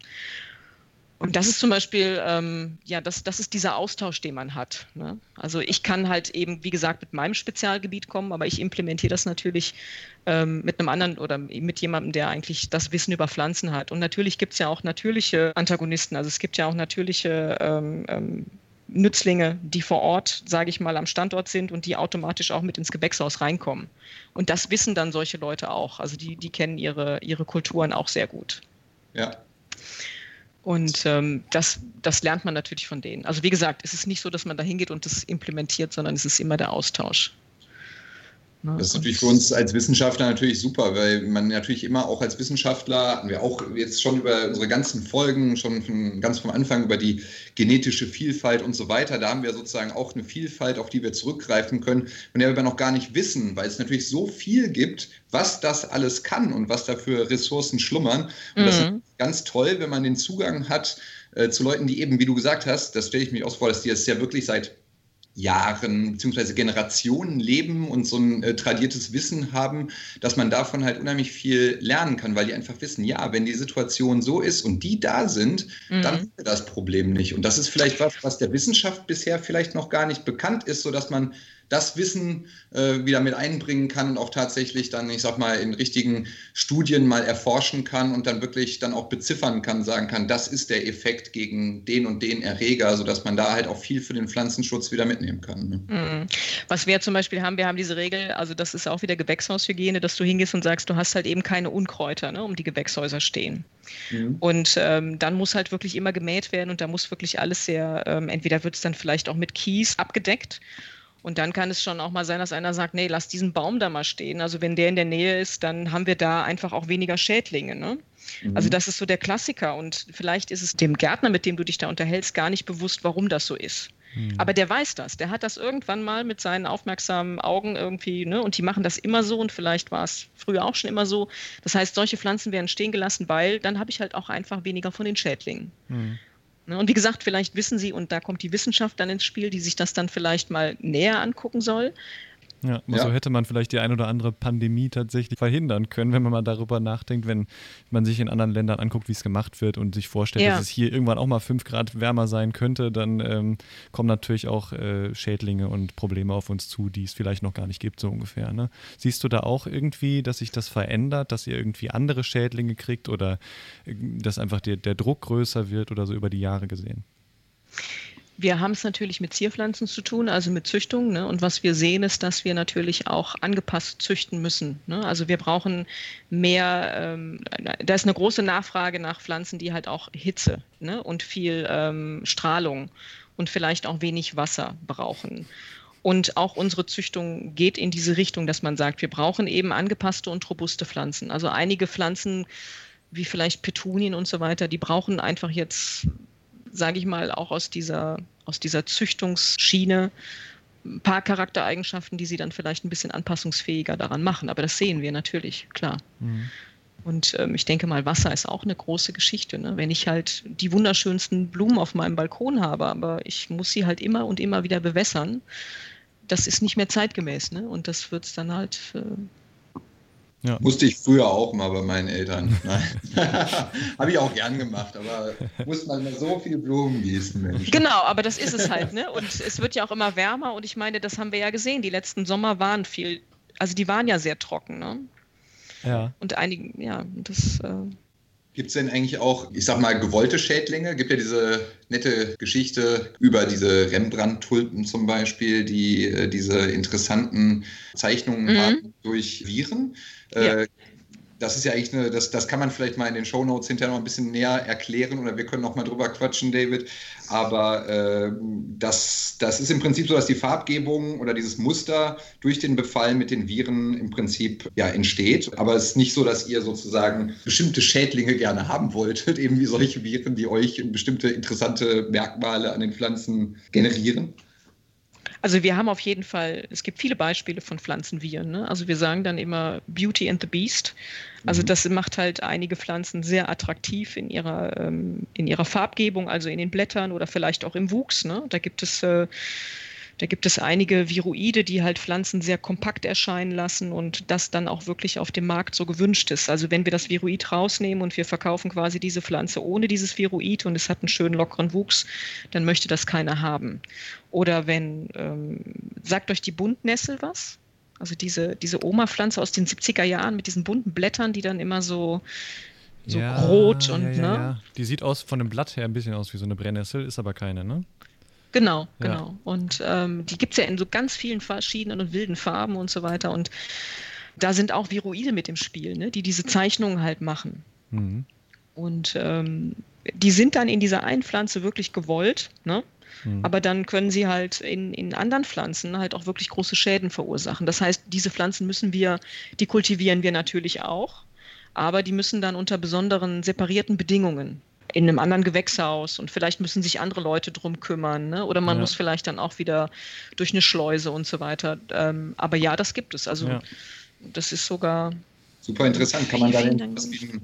S1: Und das ist zum Beispiel, ähm, ja, das, das ist dieser Austausch, den man hat. Ne? Also ich kann halt eben, wie gesagt, mit meinem Spezialgebiet kommen, aber ich implementiere das natürlich ähm, mit einem anderen oder mit jemandem, der eigentlich das Wissen über Pflanzen hat. Und natürlich gibt es ja auch natürliche Antagonisten. Also es gibt ja auch natürliche ähm, ähm, Nützlinge, die vor Ort, sage ich mal, am Standort sind und die automatisch auch mit ins Gewächshaus reinkommen. Und das wissen dann solche Leute auch. Also die, die kennen ihre, ihre Kulturen auch sehr gut.
S3: Ja,
S1: und ähm, das, das lernt man natürlich von denen. Also wie gesagt, es ist nicht so, dass man da hingeht und das implementiert, sondern es ist immer der Austausch.
S3: Ne? Das ist natürlich für uns als Wissenschaftler natürlich super, weil man natürlich immer auch als Wissenschaftler, hatten wir auch jetzt schon über unsere ganzen Folgen, schon von, ganz vom Anfang über die genetische Vielfalt und so weiter, da haben wir sozusagen auch eine Vielfalt, auf die wir zurückgreifen können, von der wir noch gar nicht wissen, weil es natürlich so viel gibt, was das alles kann und was da für Ressourcen schlummern. Und mhm. das ist ganz toll, wenn man den Zugang hat äh, zu Leuten, die eben, wie du gesagt hast, das stelle ich mir auch vor, dass die das ja wirklich seit Jahren bzw. Generationen leben und so ein äh, tradiertes Wissen haben, dass man davon halt unheimlich viel lernen kann, weil die einfach wissen, ja, wenn die Situation so ist und die da sind, mhm. dann haben wir das Problem nicht. Und das ist vielleicht was, was der Wissenschaft bisher vielleicht noch gar nicht bekannt ist, sodass man das Wissen äh, wieder mit einbringen kann und auch tatsächlich dann, ich sag mal, in richtigen Studien mal erforschen kann und dann wirklich dann auch beziffern kann, sagen kann, das ist der Effekt gegen den und den Erreger, sodass man da halt auch viel für den Pflanzenschutz wieder mitnehmen kann. Ne?
S1: Mhm. Was wir zum Beispiel haben, wir haben diese Regel, also das ist auch wieder Gewächshaushygiene, dass du hingehst und sagst, du hast halt eben keine Unkräuter, ne, um die Gewächshäuser stehen. Mhm. Und ähm, dann muss halt wirklich immer gemäht werden und da muss wirklich alles sehr, ähm, entweder wird es dann vielleicht auch mit Kies abgedeckt und dann kann es schon auch mal sein, dass einer sagt, nee, lass diesen Baum da mal stehen. Also wenn der in der Nähe ist, dann haben wir da einfach auch weniger Schädlinge. Ne? Mhm. Also das ist so der Klassiker. Und vielleicht ist es dem Gärtner, mit dem du dich da unterhältst, gar nicht bewusst, warum das so ist. Mhm. Aber der weiß das. Der hat das irgendwann mal mit seinen aufmerksamen Augen irgendwie, ne? Und die machen das immer so und vielleicht war es früher auch schon immer so. Das heißt, solche Pflanzen werden stehen gelassen, weil dann habe ich halt auch einfach weniger von den Schädlingen. Mhm. Ne, und wie gesagt, vielleicht wissen Sie, und da kommt die Wissenschaft dann ins Spiel, die sich das dann vielleicht mal näher angucken soll.
S2: Ja, ja. so hätte man vielleicht die ein oder andere Pandemie tatsächlich verhindern können, wenn man mal darüber nachdenkt, wenn man sich in anderen Ländern anguckt, wie es gemacht wird und sich vorstellt, ja. dass es hier irgendwann auch mal fünf Grad wärmer sein könnte, dann ähm, kommen natürlich auch äh, Schädlinge und Probleme auf uns zu, die es vielleicht noch gar nicht gibt, so ungefähr. Ne? Siehst du da auch irgendwie, dass sich das verändert, dass ihr irgendwie andere Schädlinge kriegt oder äh, dass einfach der, der Druck größer wird oder so über die Jahre gesehen?
S1: Wir haben es natürlich mit Zierpflanzen zu tun, also mit Züchtung. Ne? Und was wir sehen, ist, dass wir natürlich auch angepasst züchten müssen. Ne? Also wir brauchen mehr, ähm, da ist eine große Nachfrage nach Pflanzen, die halt auch Hitze ne? und viel ähm, Strahlung und vielleicht auch wenig Wasser brauchen. Und auch unsere Züchtung geht in diese Richtung, dass man sagt, wir brauchen eben angepasste und robuste Pflanzen. Also einige Pflanzen, wie vielleicht Petunien und so weiter, die brauchen einfach jetzt sage ich mal, auch aus dieser, aus dieser Züchtungsschiene ein paar Charaktereigenschaften, die sie dann vielleicht ein bisschen anpassungsfähiger daran machen. Aber das sehen wir natürlich, klar. Mhm. Und ähm, ich denke mal, Wasser ist auch eine große Geschichte. Ne? Wenn ich halt die wunderschönsten Blumen auf meinem Balkon habe, aber ich muss sie halt immer und immer wieder bewässern, das ist nicht mehr zeitgemäß. Ne? Und das wird es dann halt äh,
S3: ja. Musste ich früher auch mal bei meinen Eltern. Habe ich auch gern gemacht, aber muss man mal so viel Blumen gießen, Mensch.
S1: Genau, aber das ist es halt, ne? Und es wird ja auch immer wärmer und ich meine, das haben wir ja gesehen. Die letzten Sommer waren viel, also die waren ja sehr trocken, ne?
S2: Ja.
S1: Und einige, ja, das. Äh
S3: Gibt es denn eigentlich auch, ich sag mal, gewollte Schädlinge? Gibt ja diese nette Geschichte über diese Rembrandt-Tulpen zum Beispiel, die äh, diese interessanten Zeichnungen mhm. haben durch Viren. Äh, das ist ja eigentlich eine, das, das kann man vielleicht mal in den Show Notes hinterher noch ein bisschen näher erklären oder wir können noch mal drüber quatschen, David. Aber äh, das, das ist im Prinzip so, dass die Farbgebung oder dieses Muster durch den Befall mit den Viren im Prinzip ja entsteht. Aber es ist nicht so, dass ihr sozusagen bestimmte Schädlinge gerne haben wolltet, eben wie solche Viren, die euch bestimmte interessante Merkmale an den Pflanzen generieren.
S1: Also wir haben auf jeden Fall, es gibt viele Beispiele von Pflanzenviren. Ne? Also wir sagen dann immer Beauty and the Beast. Also mhm. das macht halt einige Pflanzen sehr attraktiv in ihrer, ähm, in ihrer Farbgebung, also in den Blättern oder vielleicht auch im Wuchs. Ne? Da gibt es äh, da gibt es einige Viroide, die halt Pflanzen sehr kompakt erscheinen lassen und das dann auch wirklich auf dem Markt so gewünscht ist. Also wenn wir das Viroid rausnehmen und wir verkaufen quasi diese Pflanze ohne dieses Viroid und es hat einen schönen lockeren Wuchs, dann möchte das keiner haben. Oder wenn, ähm, sagt euch die Buntnessel was? Also diese, diese Oma-Pflanze aus den 70er Jahren mit diesen bunten Blättern, die dann immer so, so ja, rot und, ja, ja, ne?
S2: Die sieht aus von dem Blatt her ein bisschen aus wie so eine Brennnessel, ist aber keine, ne?
S1: Genau, genau. Ja. Und ähm, die gibt es ja in so ganz vielen verschiedenen und wilden Farben und so weiter. Und da sind auch Viroide mit im Spiel, ne, die diese Zeichnungen halt machen. Mhm. Und ähm, die sind dann in dieser einen Pflanze wirklich gewollt, ne? Mhm. Aber dann können sie halt in, in anderen Pflanzen halt auch wirklich große Schäden verursachen. Das heißt, diese Pflanzen müssen wir, die kultivieren wir natürlich auch, aber die müssen dann unter besonderen separierten Bedingungen in einem anderen Gewächshaus und vielleicht müssen sich andere Leute drum kümmern ne? oder man ja. muss vielleicht dann auch wieder durch eine Schleuse und so weiter. Ähm, aber ja, das gibt es. Also ja. das ist sogar.
S3: Super interessant. Kann man da denn,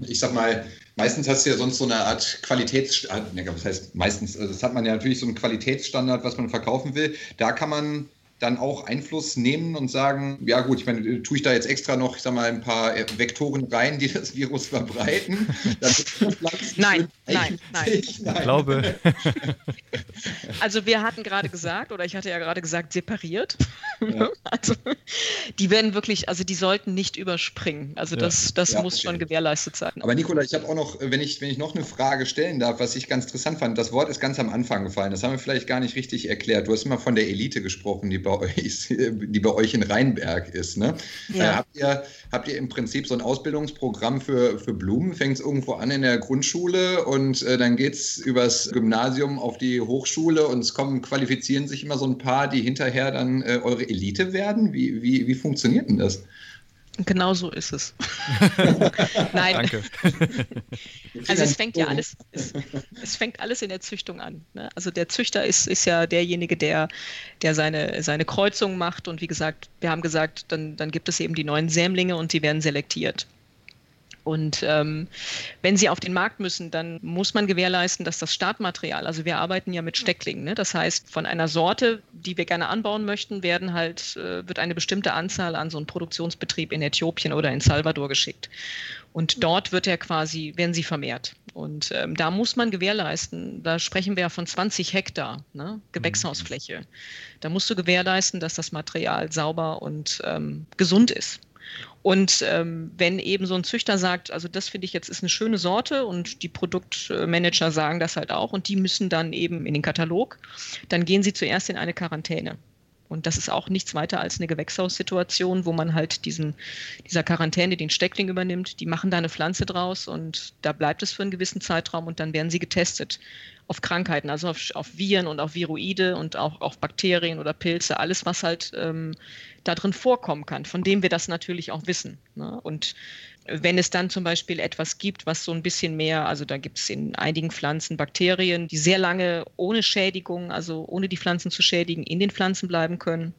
S3: ich sag mal, meistens hast du ja sonst so eine Art Qualitätsstandard, ne, was heißt meistens, also das hat man ja natürlich so einen Qualitätsstandard, was man verkaufen will. Da kann man dann auch Einfluss nehmen und sagen, ja gut, ich meine, tue ich da jetzt extra noch, ich sag mal, ein paar Vektoren rein, die das Virus verbreiten?
S1: nein, nein, nein,
S2: Ich glaube.
S1: also wir hatten gerade gesagt, oder ich hatte ja gerade gesagt, separiert. Ja. Also die werden wirklich, also die sollten nicht überspringen. Also das, das ja, muss schon gewährleistet sein.
S3: Aber Nikola, ich habe auch noch, wenn ich, wenn ich noch eine Frage stellen darf, was ich ganz interessant fand, das Wort ist ganz am Anfang gefallen, das haben wir vielleicht gar nicht richtig erklärt. Du hast immer von der Elite gesprochen, die bei euch, die bei euch in Rheinberg ist. Ne? Ja. Äh, habt, ihr, habt ihr im Prinzip so ein Ausbildungsprogramm für, für Blumen? Fängt es irgendwo an in der Grundschule und äh, dann geht es übers Gymnasium auf die Hochschule und es kommen, qualifizieren sich immer so ein paar, die hinterher dann äh, eure Elite werden? Wie, wie, wie funktioniert denn das?
S1: Genau so ist es. Nein. Danke. also es fängt ja alles, es, es, fängt alles in der Züchtung an. Ne? Also der Züchter ist, ist ja derjenige, der, der seine, seine Kreuzung macht. Und wie gesagt, wir haben gesagt, dann, dann gibt es eben die neuen Sämlinge und die werden selektiert. Und ähm, wenn sie auf den Markt müssen, dann muss man gewährleisten, dass das Startmaterial, also wir arbeiten ja mit Stecklingen, ne? das heißt, von einer Sorte, die wir gerne anbauen möchten, werden halt, äh, wird eine bestimmte Anzahl an so einen Produktionsbetrieb in Äthiopien oder in Salvador geschickt. Und dort wird er quasi, werden sie vermehrt. Und ähm, da muss man gewährleisten, da sprechen wir ja von 20 Hektar ne? Gewächshausfläche. Da musst du gewährleisten, dass das Material sauber und ähm, gesund ist. Und ähm, wenn eben so ein Züchter sagt, also das finde ich jetzt ist eine schöne Sorte und die Produktmanager sagen das halt auch und die müssen dann eben in den Katalog, dann gehen sie zuerst in eine Quarantäne. Und das ist auch nichts weiter als eine Gewächshaussituation, wo man halt diesen, dieser Quarantäne den Steckling übernimmt. Die machen da eine Pflanze draus und da bleibt es für einen gewissen Zeitraum und dann werden sie getestet auf Krankheiten, also auf, auf Viren und auf Viroide und auch auf Bakterien oder Pilze, alles, was halt ähm, da drin vorkommen kann, von dem wir das natürlich auch wissen. Ne? Und wenn es dann zum Beispiel etwas gibt, was so ein bisschen mehr, also da gibt es in einigen Pflanzen Bakterien, die sehr lange ohne Schädigung, also ohne die Pflanzen zu schädigen, in den Pflanzen bleiben können,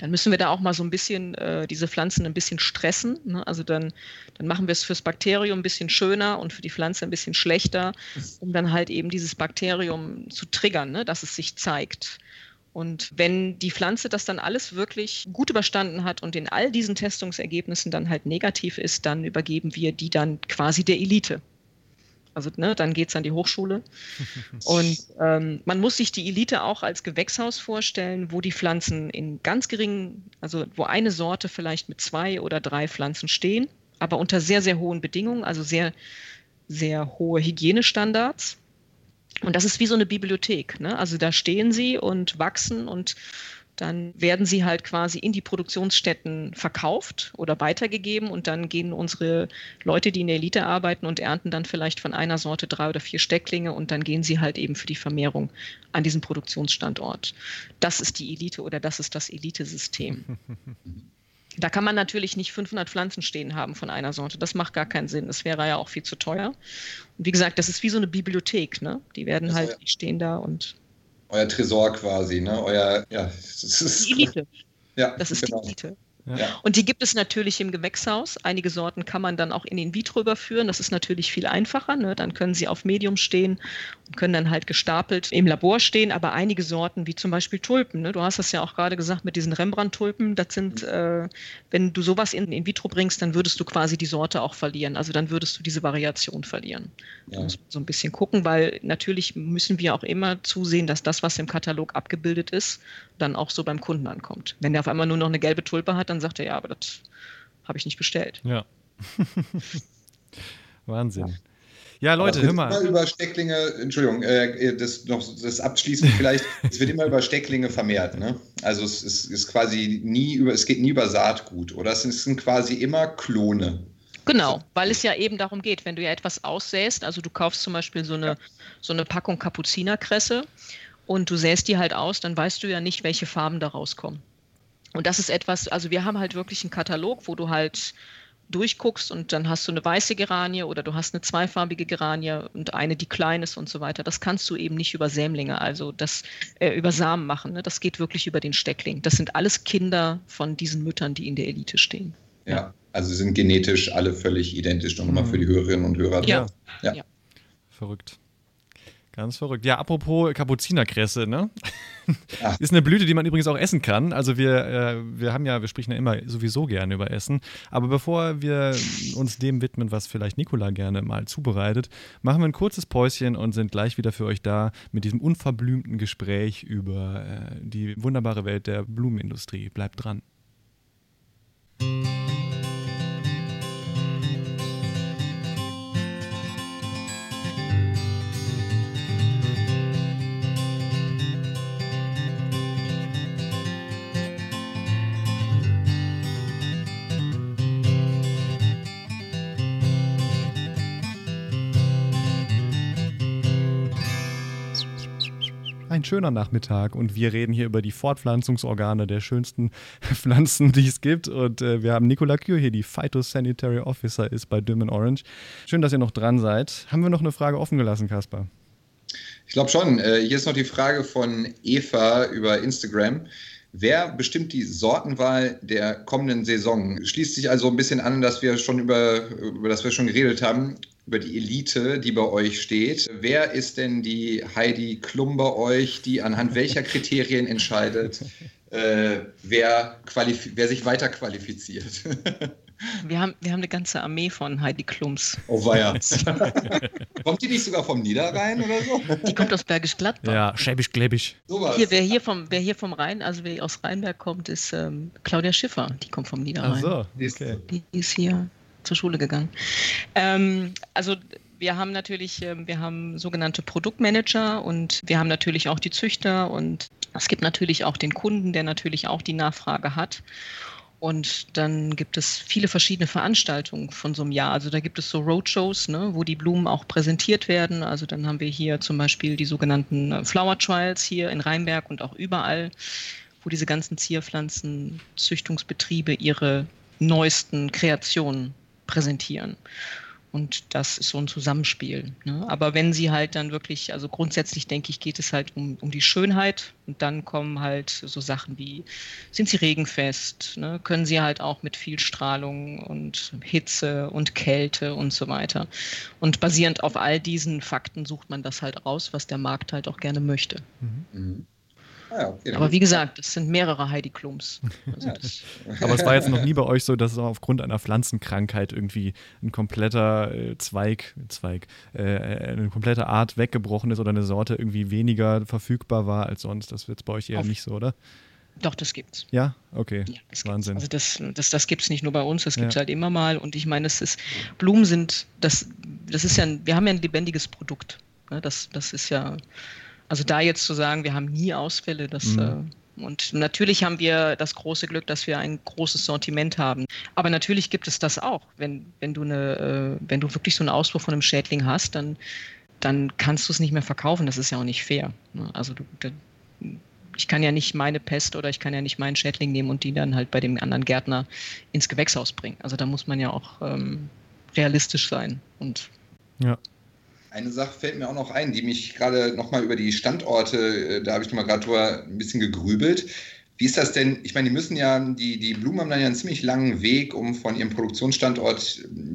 S1: dann müssen wir da auch mal so ein bisschen äh, diese Pflanzen ein bisschen stressen. Ne? Also dann, dann machen wir es fürs Bakterium ein bisschen schöner und für die Pflanze ein bisschen schlechter, um dann halt eben dieses Bakterium zu triggern, ne? dass es sich zeigt. Und wenn die Pflanze das dann alles wirklich gut überstanden hat und in all diesen Testungsergebnissen dann halt negativ ist, dann übergeben wir die dann quasi der Elite. Also ne, dann geht es an die Hochschule. Und ähm, man muss sich die Elite auch als Gewächshaus vorstellen, wo die Pflanzen in ganz geringen, also wo eine Sorte vielleicht mit zwei oder drei Pflanzen stehen, aber unter sehr, sehr hohen Bedingungen, also sehr, sehr hohe Hygienestandards. Und das ist wie so eine Bibliothek. Ne? Also da stehen sie und wachsen und dann werden sie halt quasi in die Produktionsstätten verkauft oder weitergegeben und dann gehen unsere Leute, die in der Elite arbeiten und ernten dann vielleicht von einer Sorte drei oder vier Stecklinge und dann gehen sie halt eben für die Vermehrung an diesen Produktionsstandort. Das ist die Elite oder das ist das Elitesystem. Da kann man natürlich nicht 500 Pflanzen stehen haben von einer Sorte. Das macht gar keinen Sinn. Das wäre ja auch viel zu teuer. Und wie gesagt, das ist wie so eine Bibliothek. Ne? Die werden das halt, die stehen da und.
S3: Euer Tresor quasi, ne? Euer, ja,
S1: das ist. Die Elite. Ja, das ist genau. die Elite. Ja. Und die gibt es natürlich im Gewächshaus. Einige Sorten kann man dann auch in in vitro überführen. Das ist natürlich viel einfacher. Ne? Dann können sie auf Medium stehen und können dann halt gestapelt im Labor stehen. Aber einige Sorten, wie zum Beispiel Tulpen, ne? du hast das ja auch gerade gesagt mit diesen Rembrandt-Tulpen, das sind, mhm. äh, wenn du sowas in in vitro bringst, dann würdest du quasi die Sorte auch verlieren. Also dann würdest du diese Variation verlieren. Ja. Da muss man so ein bisschen gucken, weil natürlich müssen wir auch immer zusehen, dass das, was im Katalog abgebildet ist, dann auch so beim Kunden ankommt. Wenn der auf einmal nur noch eine gelbe Tulpe hat, dann sagt er, ja, aber das habe ich nicht bestellt.
S2: Ja. Wahnsinn. Ja, Leute,
S3: hör mal. Immer über Stecklinge, Entschuldigung, äh, das noch das abschließend vielleicht, es wird immer über Stecklinge vermehrt, ne? Also es ist, ist, quasi nie über, es geht nie über Saatgut, oder? Es sind quasi immer Klone.
S1: Genau, weil es ja eben darum geht, wenn du ja etwas aussäst, also du kaufst zum Beispiel so eine, ja. so eine Packung Kapuzinerkresse und du säst die halt aus, dann weißt du ja nicht, welche Farben da rauskommen. Und das ist etwas, also wir haben halt wirklich einen Katalog, wo du halt durchguckst und dann hast du eine weiße Geranie oder du hast eine zweifarbige Geranie und eine, die klein ist und so weiter. Das kannst du eben nicht über Sämlinge, also das äh, über Samen machen. Ne? Das geht wirklich über den Steckling. Das sind alles Kinder von diesen Müttern, die in der Elite stehen.
S3: Ja, also sind genetisch alle völlig identisch. Nochmal mhm. für die Hörerinnen und Hörer.
S1: Ja. ja. ja.
S2: Verrückt. Ganz verrückt. Ja, apropos Kapuzinerkresse, ne? Ja. Ist eine Blüte, die man übrigens auch essen kann. Also wir, äh, wir haben ja, wir sprechen ja immer sowieso gerne über Essen. Aber bevor wir uns dem widmen, was vielleicht Nikola gerne mal zubereitet, machen wir ein kurzes Päuschen und sind gleich wieder für euch da mit diesem unverblümten Gespräch über äh, die wunderbare Welt der Blumenindustrie. Bleibt dran. ein schöner Nachmittag und wir reden hier über die Fortpflanzungsorgane der schönsten Pflanzen, die es gibt. Und äh, wir haben Nicola Kür hier, die Phytosanitary Officer ist bei Dim Orange. Schön, dass ihr noch dran seid. Haben wir noch eine Frage offen gelassen, Kaspar?
S3: Ich glaube schon. Äh, hier ist noch die Frage von Eva über Instagram. Wer bestimmt die Sortenwahl der kommenden Saison? Schließt sich also ein bisschen an, dass wir schon über, über das wir schon geredet haben über die Elite, die bei euch steht. Wer ist denn die Heidi Klum bei euch, die anhand welcher Kriterien entscheidet, äh, wer, wer sich weiter qualifiziert?
S1: Wir haben, wir haben eine ganze Armee von Heidi Klums.
S3: Oh weia. kommt die nicht sogar vom Niederrhein oder so?
S1: Die kommt aus Bergisch Gladbach.
S2: Ja, schäbisch gläbisch.
S1: Hier, wer hier vom, wer hier vom Rhein, also wer aus Rheinberg kommt, ist ähm, Claudia Schiffer. Die kommt vom Niederrhein.
S2: Ach so, okay.
S1: Die ist hier zur Schule gegangen. Ähm, also wir haben natürlich, ähm, wir haben sogenannte Produktmanager und wir haben natürlich auch die Züchter und es gibt natürlich auch den Kunden, der natürlich auch die Nachfrage hat. Und dann gibt es viele verschiedene Veranstaltungen von so einem Jahr. Also da gibt es so Roadshows, ne, wo die Blumen auch präsentiert werden. Also dann haben wir hier zum Beispiel die sogenannten äh, Flower Trials hier in Rheinberg und auch überall, wo diese ganzen Zierpflanzenzüchtungsbetriebe ihre neuesten Kreationen präsentieren. Und das ist so ein Zusammenspiel. Ne? Aber wenn sie halt dann wirklich, also grundsätzlich denke ich, geht es halt um, um die Schönheit und dann kommen halt so Sachen wie, sind sie regenfest, ne? können sie halt auch mit viel Strahlung und Hitze und Kälte und so weiter. Und basierend auf all diesen Fakten sucht man das halt raus, was der Markt halt auch gerne möchte. Mhm. Ah, okay, Aber wie gesagt, es sind mehrere Heidi Klums. Also
S2: Aber es war jetzt noch nie bei euch so, dass aufgrund einer Pflanzenkrankheit irgendwie ein kompletter äh, Zweig, Zweig, äh, eine komplette Art weggebrochen ist oder eine Sorte irgendwie weniger verfügbar war als sonst. Das wird bei euch eher Auf nicht so, oder?
S1: Doch, das gibt's.
S2: Ja, okay. Ja, das Wahnsinn.
S1: Also das, das, das gibt es nicht nur bei uns, das gibt es ja. halt immer mal. Und ich meine, es ist, Blumen sind, das, das ist ja, ein, wir haben ja ein lebendiges Produkt. Ne? Das, das ist ja, also da jetzt zu sagen, wir haben nie Ausfälle, das, mhm. äh, Und natürlich haben wir das große Glück, dass wir ein großes Sortiment haben. Aber natürlich gibt es das auch. Wenn, wenn, du, eine, äh, wenn du wirklich so einen Ausbruch von einem Schädling hast, dann, dann kannst du es nicht mehr verkaufen. Das ist ja auch nicht fair. Ne? Also du, ich kann ja nicht meine Pest oder ich kann ja nicht meinen Schädling nehmen und die dann halt bei dem anderen Gärtner ins Gewächshaus bringen. Also da muss man ja auch ähm, realistisch sein. Und
S3: ja. Eine Sache fällt mir auch noch ein, die mich gerade nochmal über die Standorte, äh, da habe ich nochmal gerade drüber ein bisschen gegrübelt. Wie ist das denn? Ich meine, die müssen ja, die, die Blumen haben dann ja einen ziemlich langen Weg, um von ihrem Produktionsstandort,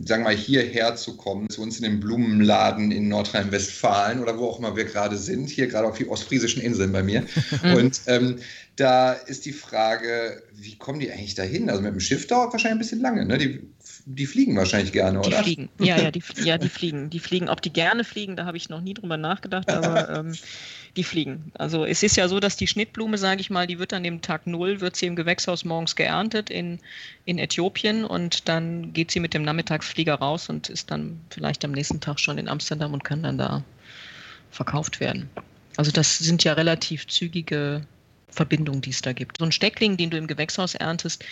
S3: sagen wir mal, hierher zu kommen, zu uns in den Blumenladen in Nordrhein-Westfalen oder wo auch immer wir gerade sind, hier gerade auf die ostfriesischen Inseln bei mir. Und ähm, da ist die Frage, wie kommen die eigentlich dahin? Also mit dem Schiff dauert wahrscheinlich ein bisschen lange, ne? Die die fliegen wahrscheinlich gerne,
S1: die
S3: oder?
S1: Die fliegen, ja, ja, die, ja, die fliegen. Die fliegen. Ob die gerne fliegen, da habe ich noch nie drüber nachgedacht, aber ähm, die fliegen. Also es ist ja so, dass die Schnittblume, sage ich mal, die wird an dem Tag null, wird sie im Gewächshaus morgens geerntet in, in Äthiopien und dann geht sie mit dem Nachmittagsflieger raus und ist dann vielleicht am nächsten Tag schon in Amsterdam und kann dann da verkauft werden. Also das sind ja relativ zügige Verbindungen, die es da gibt. So ein Steckling, den du im Gewächshaus erntest,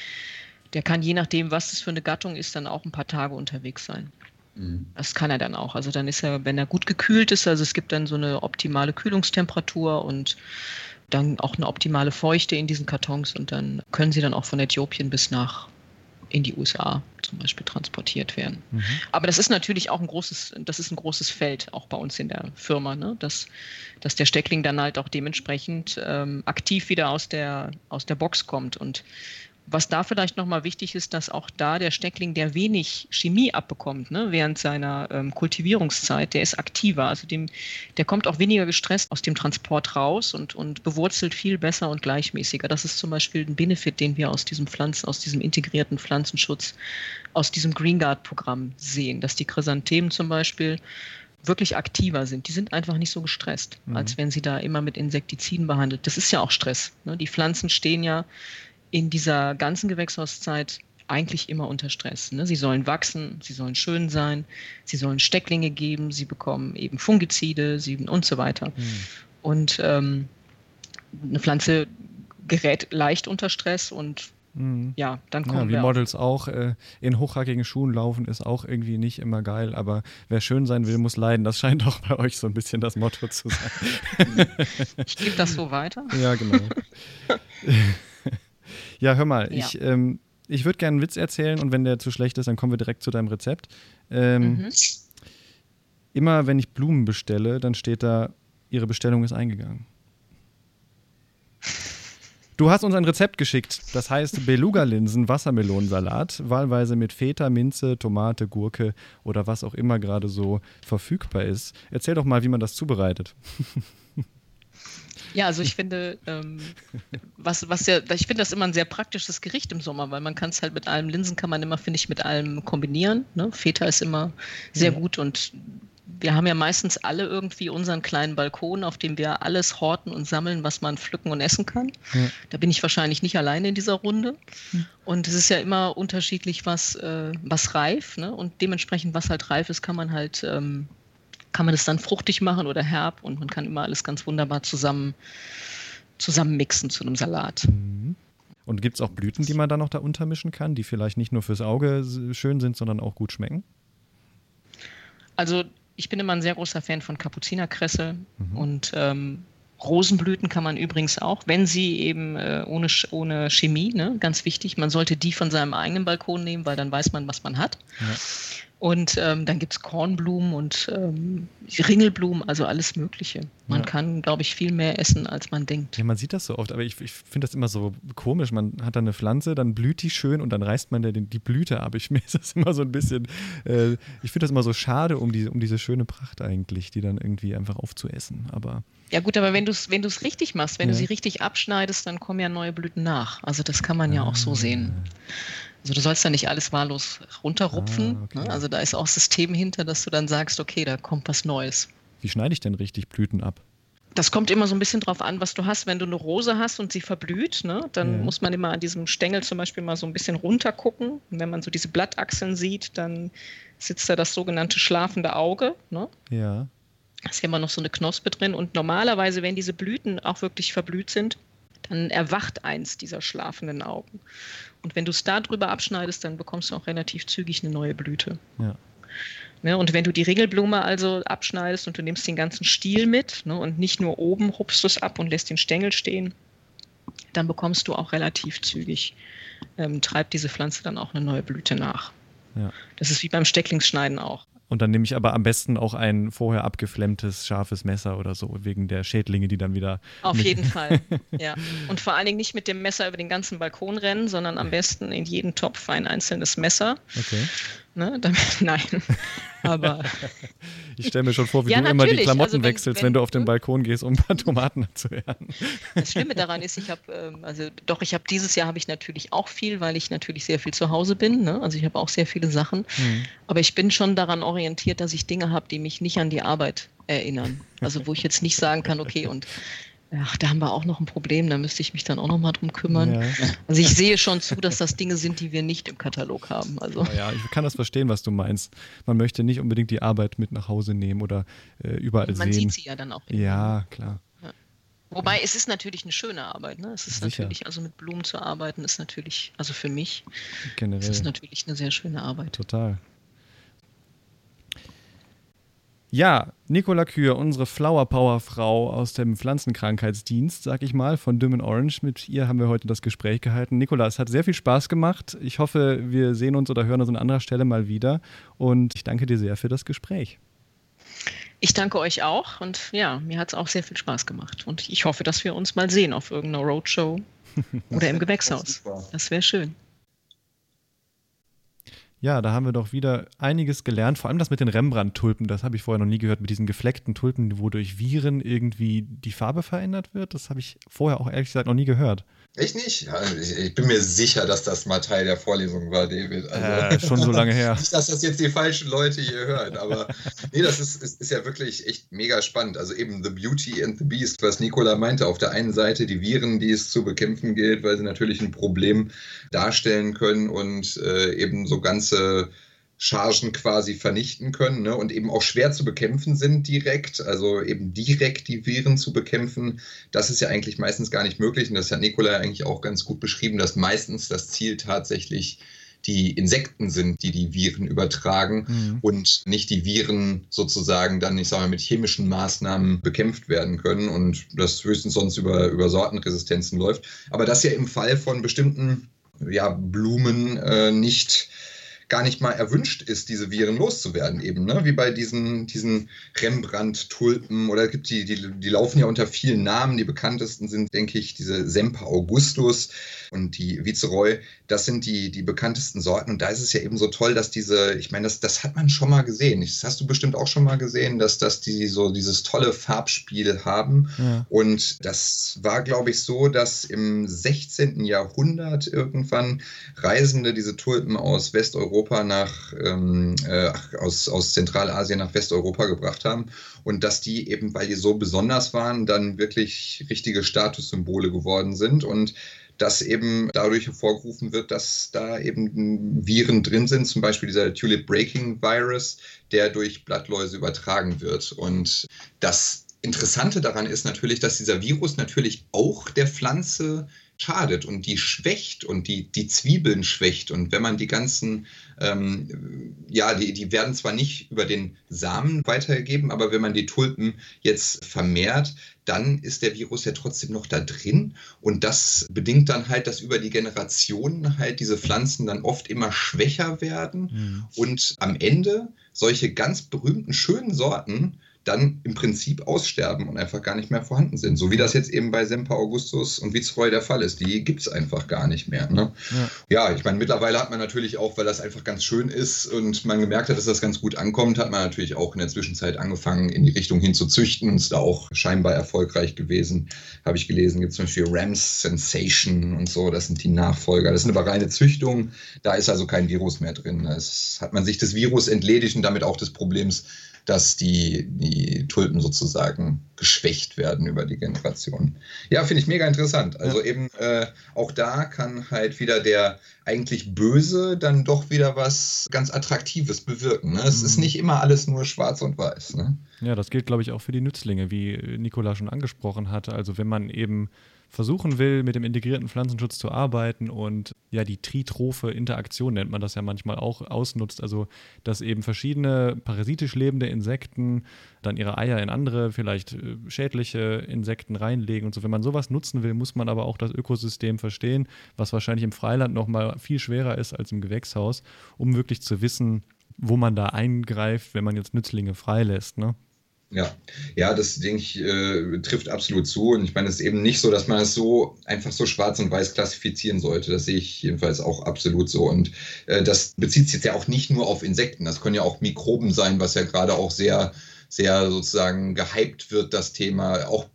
S1: der kann je nachdem, was das für eine Gattung ist, dann auch ein paar Tage unterwegs sein. Mhm. Das kann er dann auch. Also dann ist er, wenn er gut gekühlt ist, also es gibt dann so eine optimale Kühlungstemperatur und dann auch eine optimale Feuchte in diesen Kartons und dann können sie dann auch von Äthiopien bis nach in die USA zum Beispiel transportiert werden. Mhm. Aber das ist natürlich auch ein großes, das ist ein großes Feld, auch bei uns in der Firma, ne? dass, dass der Steckling dann halt auch dementsprechend ähm, aktiv wieder aus der, aus der Box kommt. Und was da vielleicht nochmal wichtig ist, dass auch da der Steckling, der wenig Chemie abbekommt, ne, während seiner ähm, Kultivierungszeit, der ist aktiver. Also dem, der kommt auch weniger gestresst aus dem Transport raus und, und bewurzelt viel besser und gleichmäßiger. Das ist zum Beispiel ein Benefit, den wir aus diesem Pflanzen, aus diesem integrierten Pflanzenschutz, aus diesem Green Guard Programm sehen, dass die Chrysanthemen zum Beispiel wirklich aktiver sind. Die sind einfach nicht so gestresst, mhm. als wenn sie da immer mit Insektiziden behandelt. Das ist ja auch Stress. Ne? Die Pflanzen stehen ja in dieser ganzen Gewächshauszeit eigentlich immer unter Stress. Ne? Sie sollen wachsen, sie sollen schön sein, sie sollen Stecklinge geben, sie bekommen eben Fungizide sie, und so weiter. Mhm. Und ähm, eine Pflanze gerät leicht unter Stress und mhm. ja, dann kommen
S2: ja, wie Models auch äh, in hochhackigen Schuhen laufen, ist auch irgendwie nicht immer geil, aber wer schön sein will, muss leiden. Das scheint auch bei euch so ein bisschen das Motto zu sein.
S1: ich gebe das so weiter.
S2: Ja, genau. Ja, hör mal, ja. ich, ähm, ich würde gerne einen Witz erzählen und wenn der zu schlecht ist, dann kommen wir direkt zu deinem Rezept. Ähm, mhm. Immer wenn ich Blumen bestelle, dann steht da, Ihre Bestellung ist eingegangen. Du hast uns ein Rezept geschickt. Das heißt Beluga-Linsen, Wassermelonensalat, wahlweise mit Feta, Minze, Tomate, Gurke oder was auch immer gerade so verfügbar ist. Erzähl doch mal, wie man das zubereitet.
S1: Ja, also ich finde, ähm, was, was ja, ich finde das immer ein sehr praktisches Gericht im Sommer, weil man kann es halt mit allem Linsen kann man immer, finde ich, mit allem kombinieren. Ne? Feta ist immer sehr mhm. gut und wir haben ja meistens alle irgendwie unseren kleinen Balkon, auf dem wir alles horten und sammeln, was man pflücken und essen kann. Ja. Da bin ich wahrscheinlich nicht alleine in dieser Runde. Mhm. Und es ist ja immer unterschiedlich, was, äh, was reif. Ne? Und dementsprechend, was halt reif ist, kann man halt ähm, kann man es dann fruchtig machen oder herb und man kann immer alles ganz wunderbar zusammen, zusammen mixen zu einem Salat. Mhm.
S2: Und gibt es auch Blüten, die man da noch da untermischen kann, die vielleicht nicht nur fürs Auge schön sind, sondern auch gut schmecken?
S1: Also ich bin immer ein sehr großer Fan von Kapuzinerkresse mhm. und ähm, Rosenblüten kann man übrigens auch, wenn sie eben äh, ohne, ohne Chemie, ne, ganz wichtig, man sollte die von seinem eigenen Balkon nehmen, weil dann weiß man, was man hat. Ja. Und ähm, dann gibt es Kornblumen und ähm, Ringelblumen, also alles Mögliche. Man ja. kann, glaube ich, viel mehr essen, als man denkt.
S2: Ja, man sieht das so oft, aber ich, ich finde das immer so komisch. Man hat dann eine Pflanze, dann blüht die schön und dann reißt man die, die Blüte ab. Ich, mir ist das immer so ein bisschen, äh, ich finde das immer so schade um, die, um diese schöne Pracht eigentlich, die dann irgendwie einfach aufzuessen. Aber
S1: ja gut, aber wenn du es wenn richtig machst, wenn ja. du sie richtig abschneidest, dann kommen ja neue Blüten nach. Also das kann man ja auch so sehen. Also du sollst ja nicht alles wahllos runterrupfen. Ah, okay. ne? Also da ist auch System hinter, dass du dann sagst, okay, da kommt was Neues.
S2: Wie schneide ich denn richtig Blüten ab?
S1: Das kommt immer so ein bisschen drauf an, was du hast. Wenn du eine Rose hast und sie verblüht, ne, dann ja. muss man immer an diesem Stängel zum Beispiel mal so ein bisschen runter gucken. Und wenn man so diese Blattachseln sieht, dann sitzt da das sogenannte schlafende Auge. Ne?
S2: Ja.
S1: Da ist ja immer noch so eine Knospe drin. Und normalerweise, wenn diese Blüten auch wirklich verblüht sind, dann erwacht eins dieser schlafenden Augen. Und wenn du es da drüber abschneidest, dann bekommst du auch relativ zügig eine neue Blüte. Ja. Ne, und wenn du die Ringelblume also abschneidest und du nimmst den ganzen Stiel mit ne, und nicht nur oben hupst du es ab und lässt den Stängel stehen, dann bekommst du auch relativ zügig, ähm, treibt diese Pflanze dann auch eine neue Blüte nach. Ja. Das ist wie beim Stecklingsschneiden auch.
S2: Und dann nehme ich aber am besten auch ein vorher abgeflemmtes, scharfes Messer oder so, wegen der Schädlinge, die dann wieder.
S1: Auf jeden Fall, ja. Und vor allen Dingen nicht mit dem Messer über den ganzen Balkon rennen, sondern am besten in jeden Topf ein einzelnes Messer. Okay. Ne, damit, nein, aber.
S2: ich stelle mir schon vor, wie ja, du immer die Klamotten also wenn, wechselst, wenn, wenn, du auf den Balkon gehst, um ein paar Tomaten zu ernten.
S1: Das Schlimme daran ist, ich habe, ähm, also doch, ich habe dieses Jahr habe ich natürlich auch viel, weil ich natürlich sehr viel zu Hause bin. Ne? Also ich habe auch sehr viele Sachen. Mhm. Aber ich bin schon daran orientiert, dass ich Dinge habe, die mich nicht an die Arbeit erinnern. Also wo ich jetzt nicht sagen kann, okay, und Ach, da haben wir auch noch ein Problem, da müsste ich mich dann auch noch mal drum kümmern. Ja. Also ich sehe schon zu, dass das Dinge sind, die wir nicht im Katalog haben. Also.
S2: Ja, ich kann das verstehen, was du meinst. Man möchte nicht unbedingt die Arbeit mit nach Hause nehmen oder äh, überall Man sehen. Man sieht
S1: sie ja dann auch.
S2: Ja, klar. Ja.
S1: Wobei es ist natürlich eine schöne Arbeit. Ne? Es ist Sicher. natürlich, also mit Blumen zu arbeiten, ist natürlich, also für mich, Generell. ist es natürlich eine sehr schöne Arbeit.
S2: Total. Ja, Nicola Kür, unsere Flower Power Frau aus dem Pflanzenkrankheitsdienst, sag ich mal, von Dim Orange. Mit ihr haben wir heute das Gespräch gehalten. Nicola, es hat sehr viel Spaß gemacht. Ich hoffe, wir sehen uns oder hören uns an anderer Stelle mal wieder. Und ich danke dir sehr für das Gespräch.
S1: Ich danke euch auch und ja, mir hat es auch sehr viel Spaß gemacht. Und ich hoffe, dass wir uns mal sehen auf irgendeiner Roadshow oder im Gewächshaus. Das wäre schön.
S2: Ja, da haben wir doch wieder einiges gelernt. Vor allem das mit den Rembrandt-Tulpen, das habe ich vorher noch nie gehört, mit diesen gefleckten Tulpen, wo durch Viren irgendwie die Farbe verändert wird. Das habe ich vorher auch ehrlich gesagt noch nie gehört.
S3: Ich nicht? Ja, ich, ich, bin mir sicher, dass das mal Teil der Vorlesung war, David.
S2: Also, äh, schon so lange her.
S3: nicht, dass das jetzt die falschen Leute hier hören, aber nee, das ist, ist, ist, ja wirklich echt mega spannend. Also eben The Beauty and the Beast, was Nicola meinte. Auf der einen Seite die Viren, die es zu bekämpfen gilt, weil sie natürlich ein Problem darstellen können und äh, eben so ganze Chargen quasi vernichten können ne, und eben auch schwer zu bekämpfen sind direkt. Also eben direkt die Viren zu bekämpfen, das ist ja eigentlich meistens gar nicht möglich. Und das hat Nikola eigentlich auch ganz gut beschrieben, dass meistens das Ziel tatsächlich die Insekten sind, die die Viren übertragen mhm. und nicht die Viren sozusagen dann, ich sage mal, mit chemischen Maßnahmen bekämpft werden können und das höchstens sonst über, über Sortenresistenzen läuft. Aber das ja im Fall von bestimmten ja, Blumen äh, nicht gar nicht mal erwünscht ist, diese Viren loszuwerden, eben, ne? wie bei diesen, diesen Rembrandt-Tulpen oder gibt die, die, die laufen ja unter vielen Namen. Die bekanntesten sind, denke ich, diese Semper Augustus und die Viceroy. Das sind die, die bekanntesten Sorten. Und da ist es ja eben so toll, dass diese, ich meine, das, das hat man schon mal gesehen. Das hast du bestimmt auch schon mal gesehen, dass, dass die so dieses tolle Farbspiel haben. Ja. Und das war, glaube ich, so, dass im 16. Jahrhundert irgendwann Reisende diese Tulpen aus Westeuropa Europa nach, ähm, äh, aus, aus Zentralasien nach Westeuropa gebracht haben und dass die eben, weil die so besonders waren, dann wirklich richtige Statussymbole geworden sind und dass eben dadurch hervorgerufen wird, dass da eben Viren drin sind, zum Beispiel dieser Tulip Breaking Virus, der durch Blattläuse übertragen wird. Und das Interessante daran ist natürlich, dass dieser Virus natürlich auch der Pflanze schadet und die schwächt und die, die Zwiebeln schwächt. Und wenn man die ganzen, ähm, ja, die, die werden zwar nicht über den Samen weitergegeben, aber wenn man die Tulpen jetzt vermehrt, dann ist der Virus ja trotzdem noch da drin. Und das bedingt dann halt, dass über die Generationen halt diese Pflanzen dann oft immer schwächer werden mhm. und am Ende solche ganz berühmten, schönen Sorten dann im Prinzip aussterben und einfach gar nicht mehr vorhanden sind. So wie das jetzt eben bei Semper Augustus und Viceroy der Fall ist. Die gibt es einfach gar nicht mehr. Ne? Ja. ja, ich meine, mittlerweile hat man natürlich auch, weil das einfach ganz schön ist und man gemerkt hat, dass das ganz gut ankommt, hat man natürlich auch in der Zwischenzeit angefangen, in die Richtung hin zu züchten und ist da auch scheinbar erfolgreich gewesen. Habe ich gelesen, gibt es zum Beispiel Rams Sensation und so, das sind die Nachfolger. Das sind aber reine Züchtungen, da ist also kein Virus mehr drin. Da hat man sich des Virus entledigt und damit auch des Problems dass die, die Tulpen sozusagen geschwächt werden über die Generationen. Ja, finde ich mega interessant. Also ja. eben äh, auch da kann halt wieder der eigentlich Böse dann doch wieder was ganz Attraktives bewirken. Ne? Es mhm. ist nicht immer alles nur schwarz und weiß. Ne?
S2: Ja, das gilt, glaube ich, auch für die Nützlinge, wie Nikola schon angesprochen hatte. Also wenn man eben versuchen will, mit dem integrierten Pflanzenschutz zu arbeiten und ja, die tritrophe Interaktion nennt man das ja manchmal auch, ausnutzt. Also, dass eben verschiedene parasitisch lebende Insekten dann ihre Eier in andere, vielleicht äh, schädliche Insekten reinlegen und so. Wenn man sowas nutzen will, muss man aber auch das Ökosystem verstehen, was wahrscheinlich im Freiland nochmal viel schwerer ist als im Gewächshaus, um wirklich zu wissen, wo man da eingreift, wenn man jetzt Nützlinge freilässt. Ne?
S3: Ja, ja, das denke ich äh, trifft absolut zu. Und ich meine, es ist eben nicht so, dass man es so einfach so schwarz und weiß klassifizieren sollte. Das sehe ich jedenfalls auch absolut so. Und äh, das bezieht sich jetzt ja auch nicht nur auf Insekten. Das können ja auch Mikroben sein, was ja gerade auch sehr sehr sozusagen gehypt wird, das Thema. Auch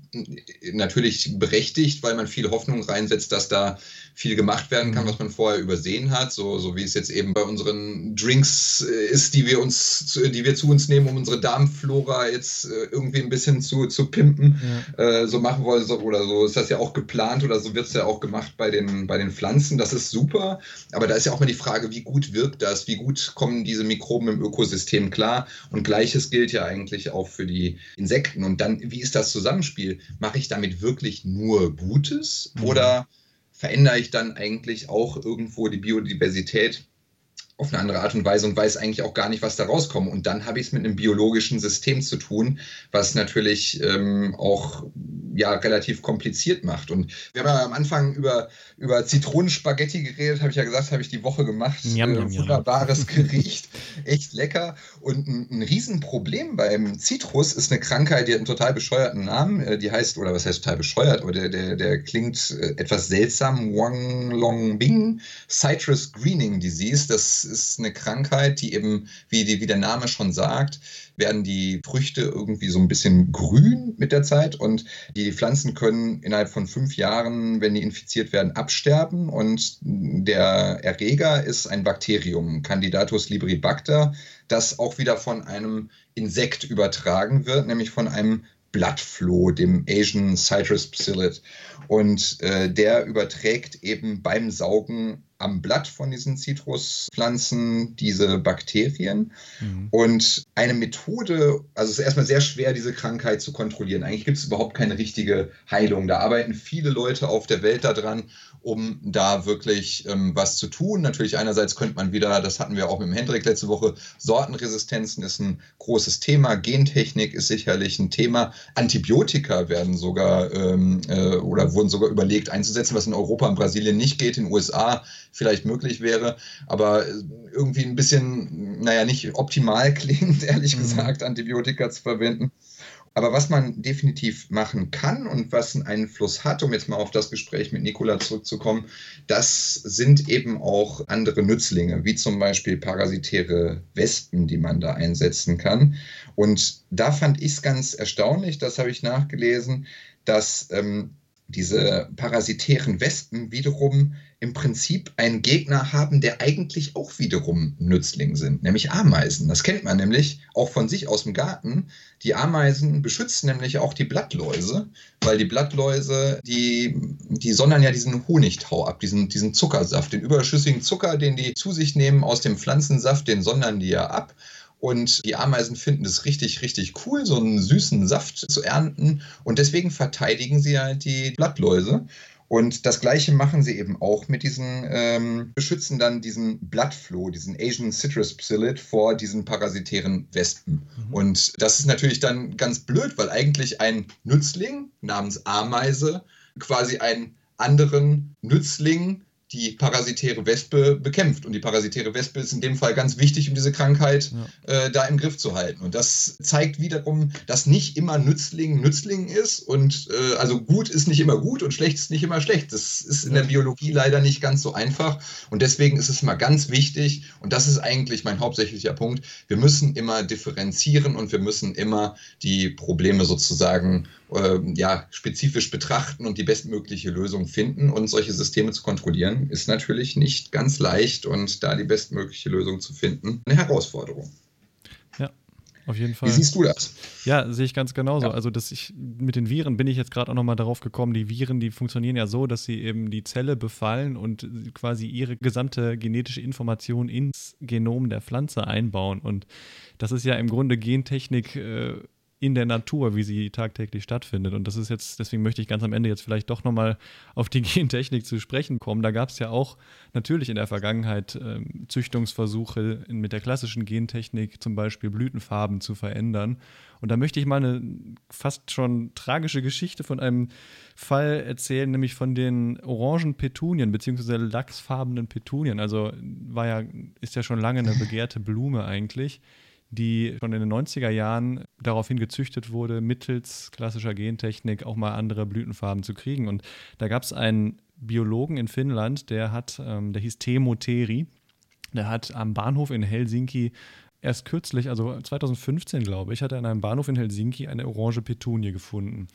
S3: natürlich berechtigt, weil man viel Hoffnung reinsetzt, dass da viel gemacht werden kann, mhm. was man vorher übersehen hat, so, so wie es jetzt eben bei unseren Drinks äh, ist, die wir uns, die wir zu uns nehmen, um unsere Darmflora jetzt äh, irgendwie ein bisschen zu, zu pimpen, ja. äh, so machen wollen so, oder so ist das ja auch geplant oder so wird es ja auch gemacht bei den, bei den Pflanzen. Das ist super, aber da ist ja auch mal die Frage, wie gut wirkt das, wie gut kommen diese Mikroben im Ökosystem klar und gleiches gilt ja eigentlich auch für die Insekten und dann, wie ist das Zusammenspiel? Mache ich damit wirklich nur Gutes mhm. oder verändere ich dann eigentlich auch irgendwo die Biodiversität auf eine andere Art und Weise und weiß eigentlich auch gar nicht, was da rauskommt. Und dann habe ich es mit einem biologischen System zu tun, was natürlich ähm, auch ja relativ kompliziert macht. Und wir haben ja am Anfang über, über Zitronenspaghetti geredet, habe ich ja gesagt, habe ich die Woche gemacht. Jam, äh, wunderbares Gericht, echt lecker. Und ein, ein Riesenproblem beim Zitrus ist eine Krankheit, die hat einen total bescheuerten Namen. Äh, die heißt, oder was heißt total bescheuert, aber der, der, der klingt äh, etwas seltsam. Wang Long Bing Citrus Greening Disease. Das ist eine Krankheit, die eben, wie, die, wie der Name schon sagt, werden die Früchte irgendwie so ein bisschen grün mit der Zeit und die Pflanzen können innerhalb von fünf Jahren, wenn die infiziert werden, absterben und der Erreger ist ein Bakterium, Candidatus libribacter, das auch wieder von einem Insekt übertragen wird, nämlich von einem Blattfloh, dem Asian Citrus Psyllid. Und äh, der überträgt eben beim Saugen am Blatt von diesen Zitruspflanzen diese Bakterien. Mhm. Und eine Methode, also es ist erstmal sehr schwer, diese Krankheit zu kontrollieren. Eigentlich gibt es überhaupt keine richtige Heilung. Da arbeiten viele Leute auf der Welt daran um da wirklich ähm, was zu tun. Natürlich einerseits könnte man wieder, das hatten wir auch mit dem Hendrik letzte Woche, Sortenresistenzen ist ein großes Thema, Gentechnik ist sicherlich ein Thema, Antibiotika werden sogar ähm, äh, oder wurden sogar überlegt einzusetzen, was in Europa und Brasilien nicht geht, in den USA vielleicht möglich wäre, aber äh, irgendwie ein bisschen, naja, nicht optimal klingt, ehrlich mhm. gesagt, Antibiotika zu verwenden. Aber was man definitiv machen kann und was einen Einfluss hat, um jetzt mal auf das Gespräch mit Nikola zurückzukommen, das sind eben auch andere Nützlinge, wie zum Beispiel parasitäre Wespen, die man da einsetzen kann. Und da fand ich es ganz erstaunlich, das habe ich nachgelesen, dass ähm, diese parasitären Wespen wiederum im Prinzip einen Gegner haben, der eigentlich auch wiederum Nützling sind, nämlich Ameisen. Das kennt man nämlich auch von sich aus dem Garten. Die Ameisen beschützen nämlich auch die Blattläuse, weil die Blattläuse, die, die sondern ja diesen Honigtau ab, diesen, diesen Zuckersaft, den überschüssigen Zucker, den die zu sich nehmen aus dem Pflanzensaft, den sondern die ja ab. Und die Ameisen finden es richtig, richtig cool, so einen süßen Saft zu ernten. Und deswegen verteidigen sie halt die Blattläuse. Und das Gleiche machen sie eben auch mit diesen, ähm, beschützen dann diesen Blattfloh, diesen Asian Citrus Psyllid vor diesen parasitären Wespen. Mhm. Und das ist natürlich dann ganz blöd, weil eigentlich ein Nützling namens Ameise quasi einen anderen Nützling die parasitäre Wespe bekämpft. Und die parasitäre Wespe ist in dem Fall ganz wichtig, um diese Krankheit ja. äh, da im Griff zu halten. Und das zeigt wiederum, dass nicht immer Nützling Nützling ist. Und äh, also gut ist nicht immer gut und schlecht ist nicht immer schlecht. Das ist in der Biologie leider nicht ganz so einfach. Und deswegen ist es mal ganz wichtig, und das ist eigentlich mein hauptsächlicher Punkt, wir müssen immer differenzieren und wir müssen immer die Probleme sozusagen äh, ja, spezifisch betrachten und die bestmögliche Lösung finden. Und solche Systeme zu kontrollieren, ist natürlich nicht ganz leicht und da die bestmögliche Lösung zu finden, eine Herausforderung.
S2: Ja, auf jeden Fall.
S3: Wie siehst du das?
S2: Ja, sehe ich ganz genauso. Ja. Also, dass ich mit den Viren bin ich jetzt gerade auch nochmal darauf gekommen. Die Viren, die funktionieren ja so, dass sie eben die Zelle befallen und quasi ihre gesamte genetische Information ins Genom der Pflanze einbauen. Und das ist ja im Grunde Gentechnik. Äh, in der Natur, wie sie tagtäglich stattfindet. Und das ist jetzt, deswegen möchte ich ganz am Ende jetzt vielleicht doch nochmal auf die Gentechnik zu sprechen kommen. Da gab es ja auch natürlich in der Vergangenheit äh, Züchtungsversuche mit der klassischen Gentechnik, zum Beispiel Blütenfarben zu verändern. Und da möchte ich mal eine fast schon tragische Geschichte von einem Fall erzählen, nämlich von den orangen Petunien, beziehungsweise lachsfarbenen Petunien. Also war ja, ist ja schon lange eine begehrte Blume eigentlich die schon in den 90er Jahren daraufhin gezüchtet wurde, mittels klassischer Gentechnik auch mal andere Blütenfarben zu kriegen. Und da gab es einen Biologen in Finnland, der hat, ähm, der hieß Temo Teri, der hat am Bahnhof in Helsinki erst kürzlich, also 2015 glaube ich, hat er an einem Bahnhof in Helsinki eine orange Petunie gefunden.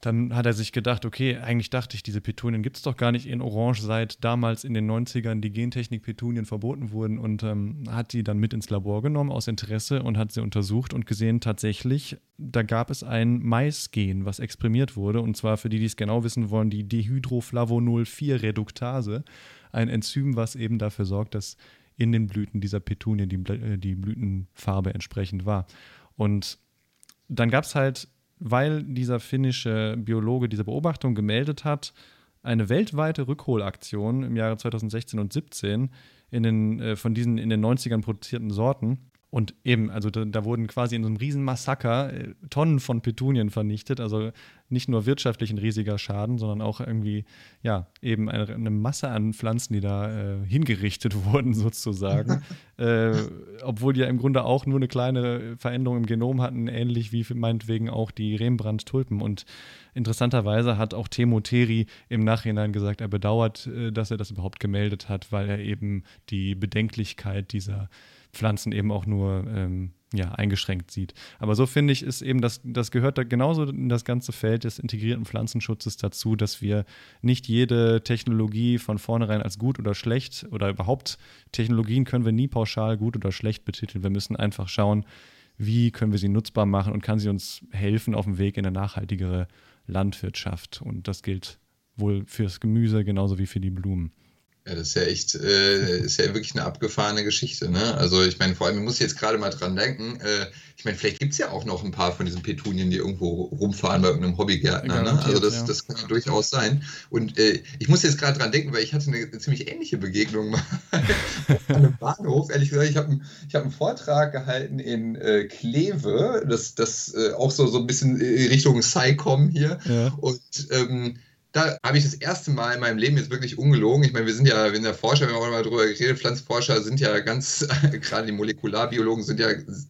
S2: Dann hat er sich gedacht, okay, eigentlich dachte ich, diese Petunien gibt es doch gar nicht in Orange, seit damals in den 90ern die Gentechnik-Petunien verboten wurden und ähm, hat die dann mit ins Labor genommen aus Interesse und hat sie untersucht und gesehen, tatsächlich, da gab es ein Maisgen, was exprimiert wurde und zwar für die, die es genau wissen wollen, die Dehydroflavonol-4-Reduktase, ein Enzym, was eben dafür sorgt, dass in den Blüten dieser Petunie die, äh, die Blütenfarbe entsprechend war. Und dann gab es halt weil dieser finnische Biologe diese Beobachtung gemeldet hat, eine weltweite Rückholaktion im Jahre 2016 und 2017 in den, äh, von diesen in den 90ern produzierten Sorten. Und eben, also da, da wurden quasi in so einem riesen Massaker äh, Tonnen von Petunien vernichtet. Also nicht nur wirtschaftlich ein riesiger Schaden, sondern auch irgendwie, ja, eben eine, eine Masse an Pflanzen, die da äh, hingerichtet wurden, sozusagen. äh, obwohl die ja im Grunde auch nur eine kleine Veränderung im Genom hatten, ähnlich wie meinetwegen auch die Rembrandt-Tulpen. Und interessanterweise hat auch Temo Teri im Nachhinein gesagt, er bedauert, äh, dass er das überhaupt gemeldet hat, weil er eben die Bedenklichkeit dieser Pflanzen eben auch nur ähm, ja, eingeschränkt sieht. Aber so finde ich, ist eben das, das gehört da genauso in das ganze Feld des integrierten Pflanzenschutzes dazu, dass wir nicht jede Technologie von vornherein als gut oder schlecht oder überhaupt Technologien können wir nie pauschal gut oder schlecht betiteln. Wir müssen einfach schauen, wie können wir sie nutzbar machen und kann sie uns helfen auf dem Weg in eine nachhaltigere Landwirtschaft. Und das gilt wohl fürs Gemüse genauso wie für die Blumen.
S3: Ja, das ist ja echt, äh, ist ja wirklich eine abgefahrene Geschichte, ne? Also ich meine, vor allem, ich muss jetzt gerade mal dran denken, äh, ich meine, vielleicht gibt es ja auch noch ein paar von diesen Petunien, die irgendwo rumfahren bei irgendeinem Hobbygärtner, ne? Also das, ja. das kann ja durchaus sein. Und äh, ich muss jetzt gerade dran denken, weil ich hatte eine, ziemlich ähnliche Begegnung mal an einem Bahnhof. Ehrlich gesagt, ich habe ich hab einen Vortrag gehalten in äh, Kleve, das, das äh, auch so, so ein bisschen Richtung SciCom hier. Ja. Und ähm, da habe ich das erste Mal in meinem Leben jetzt wirklich ungelogen. Ich meine, wir sind ja, wir sind ja Forscher, wir haben auch mal drüber geredet, Pflanzenforscher sind ja ganz, gerade die Molekularbiologen sind ja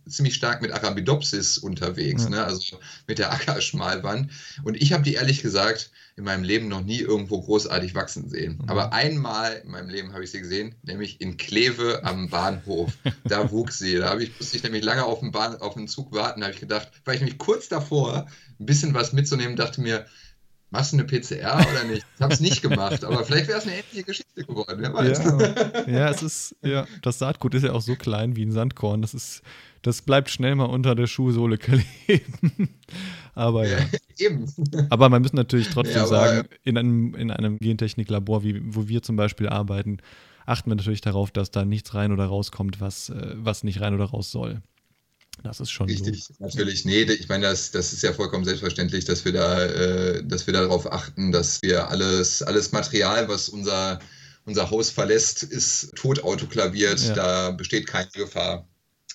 S3: ziemlich stark mit Arabidopsis unterwegs, ja. ne? also mit der Ackerschmalwand. Und ich habe die ehrlich gesagt in meinem Leben noch nie irgendwo großartig wachsen sehen. Mhm. Aber einmal in meinem Leben habe ich sie gesehen, nämlich in Kleve am Bahnhof. Da wuchs sie. Da habe ich, musste ich nämlich lange auf den, Bahn, auf den Zug warten. Da habe ich gedacht, war ich nämlich kurz davor, ein bisschen was mitzunehmen, dachte mir, Machst du eine PCR oder nicht? Ich habe es nicht gemacht, aber vielleicht wäre es eine ähnliche Geschichte geworden, wer weiß.
S2: Ja, ja, es ist, ja, das Saatgut ist ja auch so klein wie ein Sandkorn. Das ist, das bleibt schnell mal unter der Schuhsohle kleben. aber ja. Eben. Aber man muss natürlich trotzdem ja, sagen, in einem, in einem Gentechniklabor, wie, wo wir zum Beispiel arbeiten, achten wir natürlich darauf, dass da nichts rein oder rauskommt, was, äh, was nicht rein oder raus soll. Das ist schon
S3: richtig. So. Natürlich, nee, ich meine, das, das ist ja vollkommen selbstverständlich, dass wir da, äh, dass wir darauf achten, dass wir alles, alles Material, was unser, unser Haus verlässt, ist tot autoklaviert. Ja. Da besteht keine Gefahr.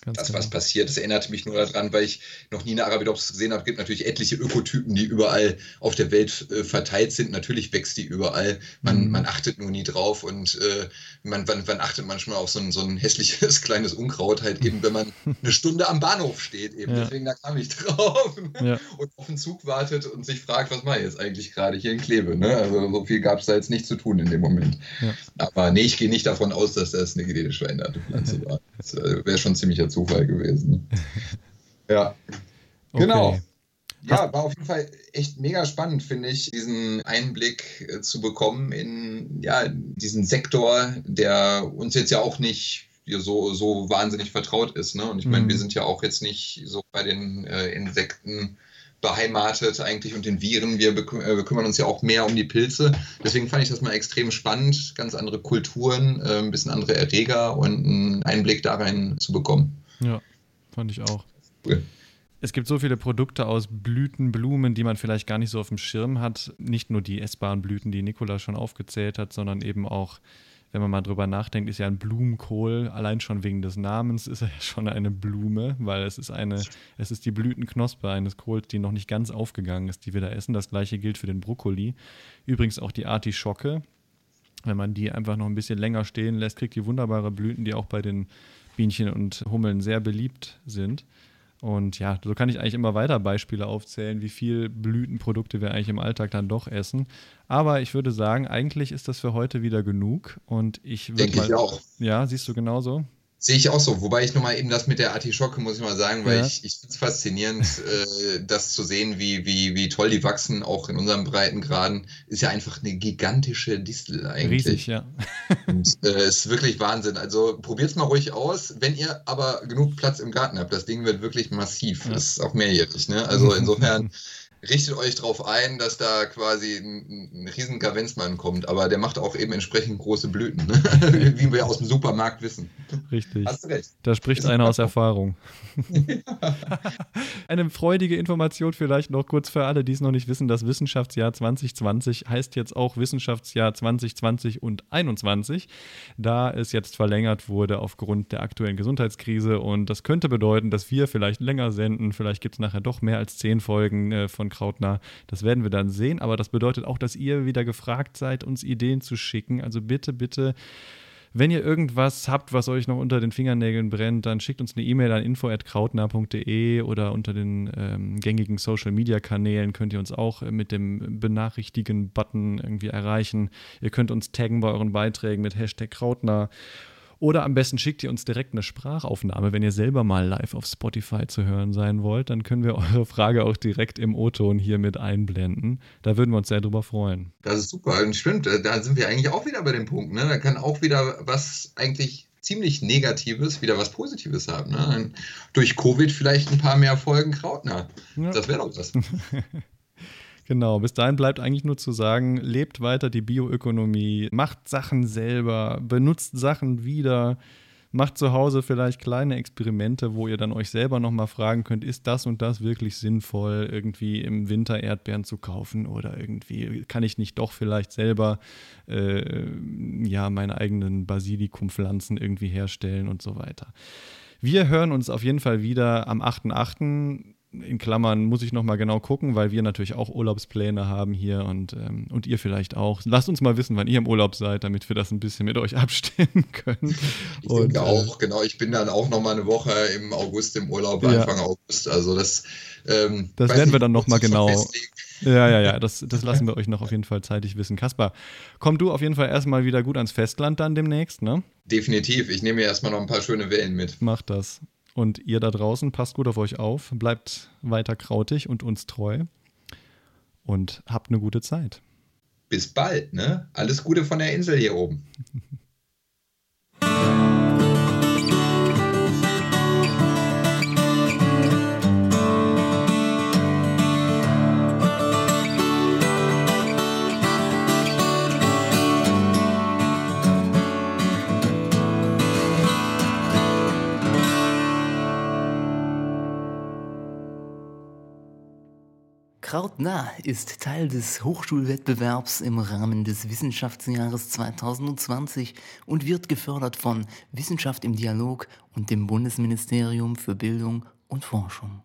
S3: Ganz das, genau. was passiert. Das erinnerte mich nur daran, weil ich noch nie eine Arabidopsis gesehen habe. Es gibt natürlich etliche Ökotypen, die überall auf der Welt äh, verteilt sind. Natürlich wächst die überall. Man, mhm. man achtet nur nie drauf und äh, man, man, man, achtet manchmal auf so ein, so ein hässliches kleines Unkraut, halt eben, wenn man eine Stunde am Bahnhof steht. Eben. Ja. Deswegen da kam ich drauf ja. und auf den Zug wartet und sich fragt, was mache ich jetzt eigentlich gerade hier in Kleve. Ne? Also so viel gab es da jetzt nicht zu tun in dem Moment. Ja. Aber nee, ich gehe nicht davon aus, dass das eine genetisch veränderte Pflanze war. Das äh, wäre schon ziemlicher Zufall gewesen. ja. Okay. Genau. Ja, war auf jeden Fall echt mega spannend, finde ich, diesen Einblick äh, zu bekommen in ja, diesen Sektor, der uns jetzt ja auch nicht so, so wahnsinnig vertraut ist. Ne? Und ich meine, mhm. wir sind ja auch jetzt nicht so bei den äh, Insekten beheimatet eigentlich und den Viren. Wir, bekü äh, kümmern uns ja auch mehr um die Pilze. Deswegen fand ich das mal extrem spannend, ganz andere Kulturen, äh, ein bisschen andere Erreger und einen Einblick da rein zu bekommen.
S2: Ja, fand ich auch. Cool. Es gibt so viele Produkte aus Blüten, Blumen, die man vielleicht gar nicht so auf dem Schirm hat. Nicht nur die essbaren Blüten, die Nikola schon aufgezählt hat, sondern eben auch, wenn man mal drüber nachdenkt, ist ja ein Blumenkohl, allein schon wegen des Namens ist er ja schon eine Blume, weil es ist eine, es ist die Blütenknospe eines Kohls, die noch nicht ganz aufgegangen ist, die wir da essen. Das gleiche gilt für den Brokkoli. Übrigens auch die Artischocke. Wenn man die einfach noch ein bisschen länger stehen lässt, kriegt die wunderbare Blüten, die auch bei den Bienchen und Hummeln sehr beliebt sind. Und ja, so kann ich eigentlich immer weiter Beispiele aufzählen, wie viel Blütenprodukte wir eigentlich im Alltag dann doch essen. Aber ich würde sagen, eigentlich ist das für heute wieder genug. Und ich würde mal,
S3: ich auch.
S2: Ja, siehst du genauso?
S3: Sehe ich auch so. Wobei ich nochmal eben das mit der Artischocke, muss ich mal sagen, weil ja. ich, ich finde es faszinierend, äh, das zu sehen, wie, wie, wie toll die wachsen, auch in unseren Breitengraden. Ist ja einfach eine gigantische Distel eigentlich.
S2: Riesig, ja.
S3: Und äh, ist wirklich Wahnsinn. Also probiert es mal ruhig aus, wenn ihr aber genug Platz im Garten habt. Das Ding wird wirklich massiv. Ja. Das ist auch mehrjährig. Ne? Also insofern richtet euch darauf ein, dass da quasi ein, ein riesen Gavenzmann kommt, aber der macht auch eben entsprechend große Blüten, ne? wie wir aus dem Supermarkt wissen.
S2: Richtig. Hast du recht. Da spricht einer aus Erfahrung. Eine freudige Information vielleicht noch kurz für alle, die es noch nicht wissen. Das Wissenschaftsjahr 2020 heißt jetzt auch Wissenschaftsjahr 2020 und 2021, da es jetzt verlängert wurde aufgrund der aktuellen Gesundheitskrise und das könnte bedeuten, dass wir vielleicht länger senden. Vielleicht gibt es nachher doch mehr als zehn Folgen äh, von Krautner. Das werden wir dann sehen, aber das bedeutet auch, dass ihr wieder gefragt seid, uns Ideen zu schicken. Also bitte, bitte. Wenn ihr irgendwas habt, was euch noch unter den Fingernägeln brennt, dann schickt uns eine E-Mail an info.krautner.de oder unter den ähm, gängigen Social-Media-Kanälen könnt ihr uns auch mit dem Benachrichtigen-Button irgendwie erreichen. Ihr könnt uns taggen bei euren Beiträgen mit Hashtag Krautner oder am besten schickt ihr uns direkt eine Sprachaufnahme, wenn ihr selber mal live auf Spotify zu hören sein wollt. Dann können wir eure Frage auch direkt im O-Ton hier mit einblenden. Da würden wir uns sehr drüber freuen.
S3: Das ist super. Und stimmt, äh, da sind wir eigentlich auch wieder bei dem Punkt. Ne? Da kann auch wieder was eigentlich ziemlich Negatives wieder was Positives haben. Ne? Durch Covid vielleicht ein paar mehr Folgen Krautner. Ja. Das wäre doch was.
S2: Genau, bis dahin bleibt eigentlich nur zu sagen, lebt weiter die Bioökonomie, macht Sachen selber, benutzt Sachen wieder, macht zu Hause vielleicht kleine Experimente, wo ihr dann euch selber nochmal fragen könnt, ist das und das wirklich sinnvoll, irgendwie im Winter Erdbeeren zu kaufen oder irgendwie kann ich nicht doch vielleicht selber äh, ja meine eigenen Basilikumpflanzen irgendwie herstellen und so weiter. Wir hören uns auf jeden Fall wieder am 8.8 in Klammern muss ich nochmal genau gucken, weil wir natürlich auch Urlaubspläne haben hier und, ähm, und ihr vielleicht auch. Lasst uns mal wissen, wann ihr im Urlaub seid, damit wir das ein bisschen mit euch abstimmen können.
S3: Ich und, denke auch, äh, genau. Ich bin dann auch nochmal eine Woche im August im Urlaub, ja. Anfang August. Also das.
S2: Ähm, das werden wir dann nochmal genau. Ja, ja, ja, das, das lassen wir euch noch auf jeden Fall zeitig wissen. Kaspar, komm du auf jeden Fall erstmal wieder gut ans Festland dann demnächst, ne?
S3: Definitiv. Ich nehme mir erstmal noch ein paar schöne Wellen mit.
S2: Mach das. Und ihr da draußen, passt gut auf euch auf, bleibt weiter krautig und uns treu und habt eine gute Zeit.
S3: Bis bald, ne? Alles Gute von der Insel hier oben.
S4: Krautnah ist Teil des Hochschulwettbewerbs im Rahmen des Wissenschaftsjahres 2020 und wird gefördert von Wissenschaft im Dialog und dem Bundesministerium für Bildung und Forschung.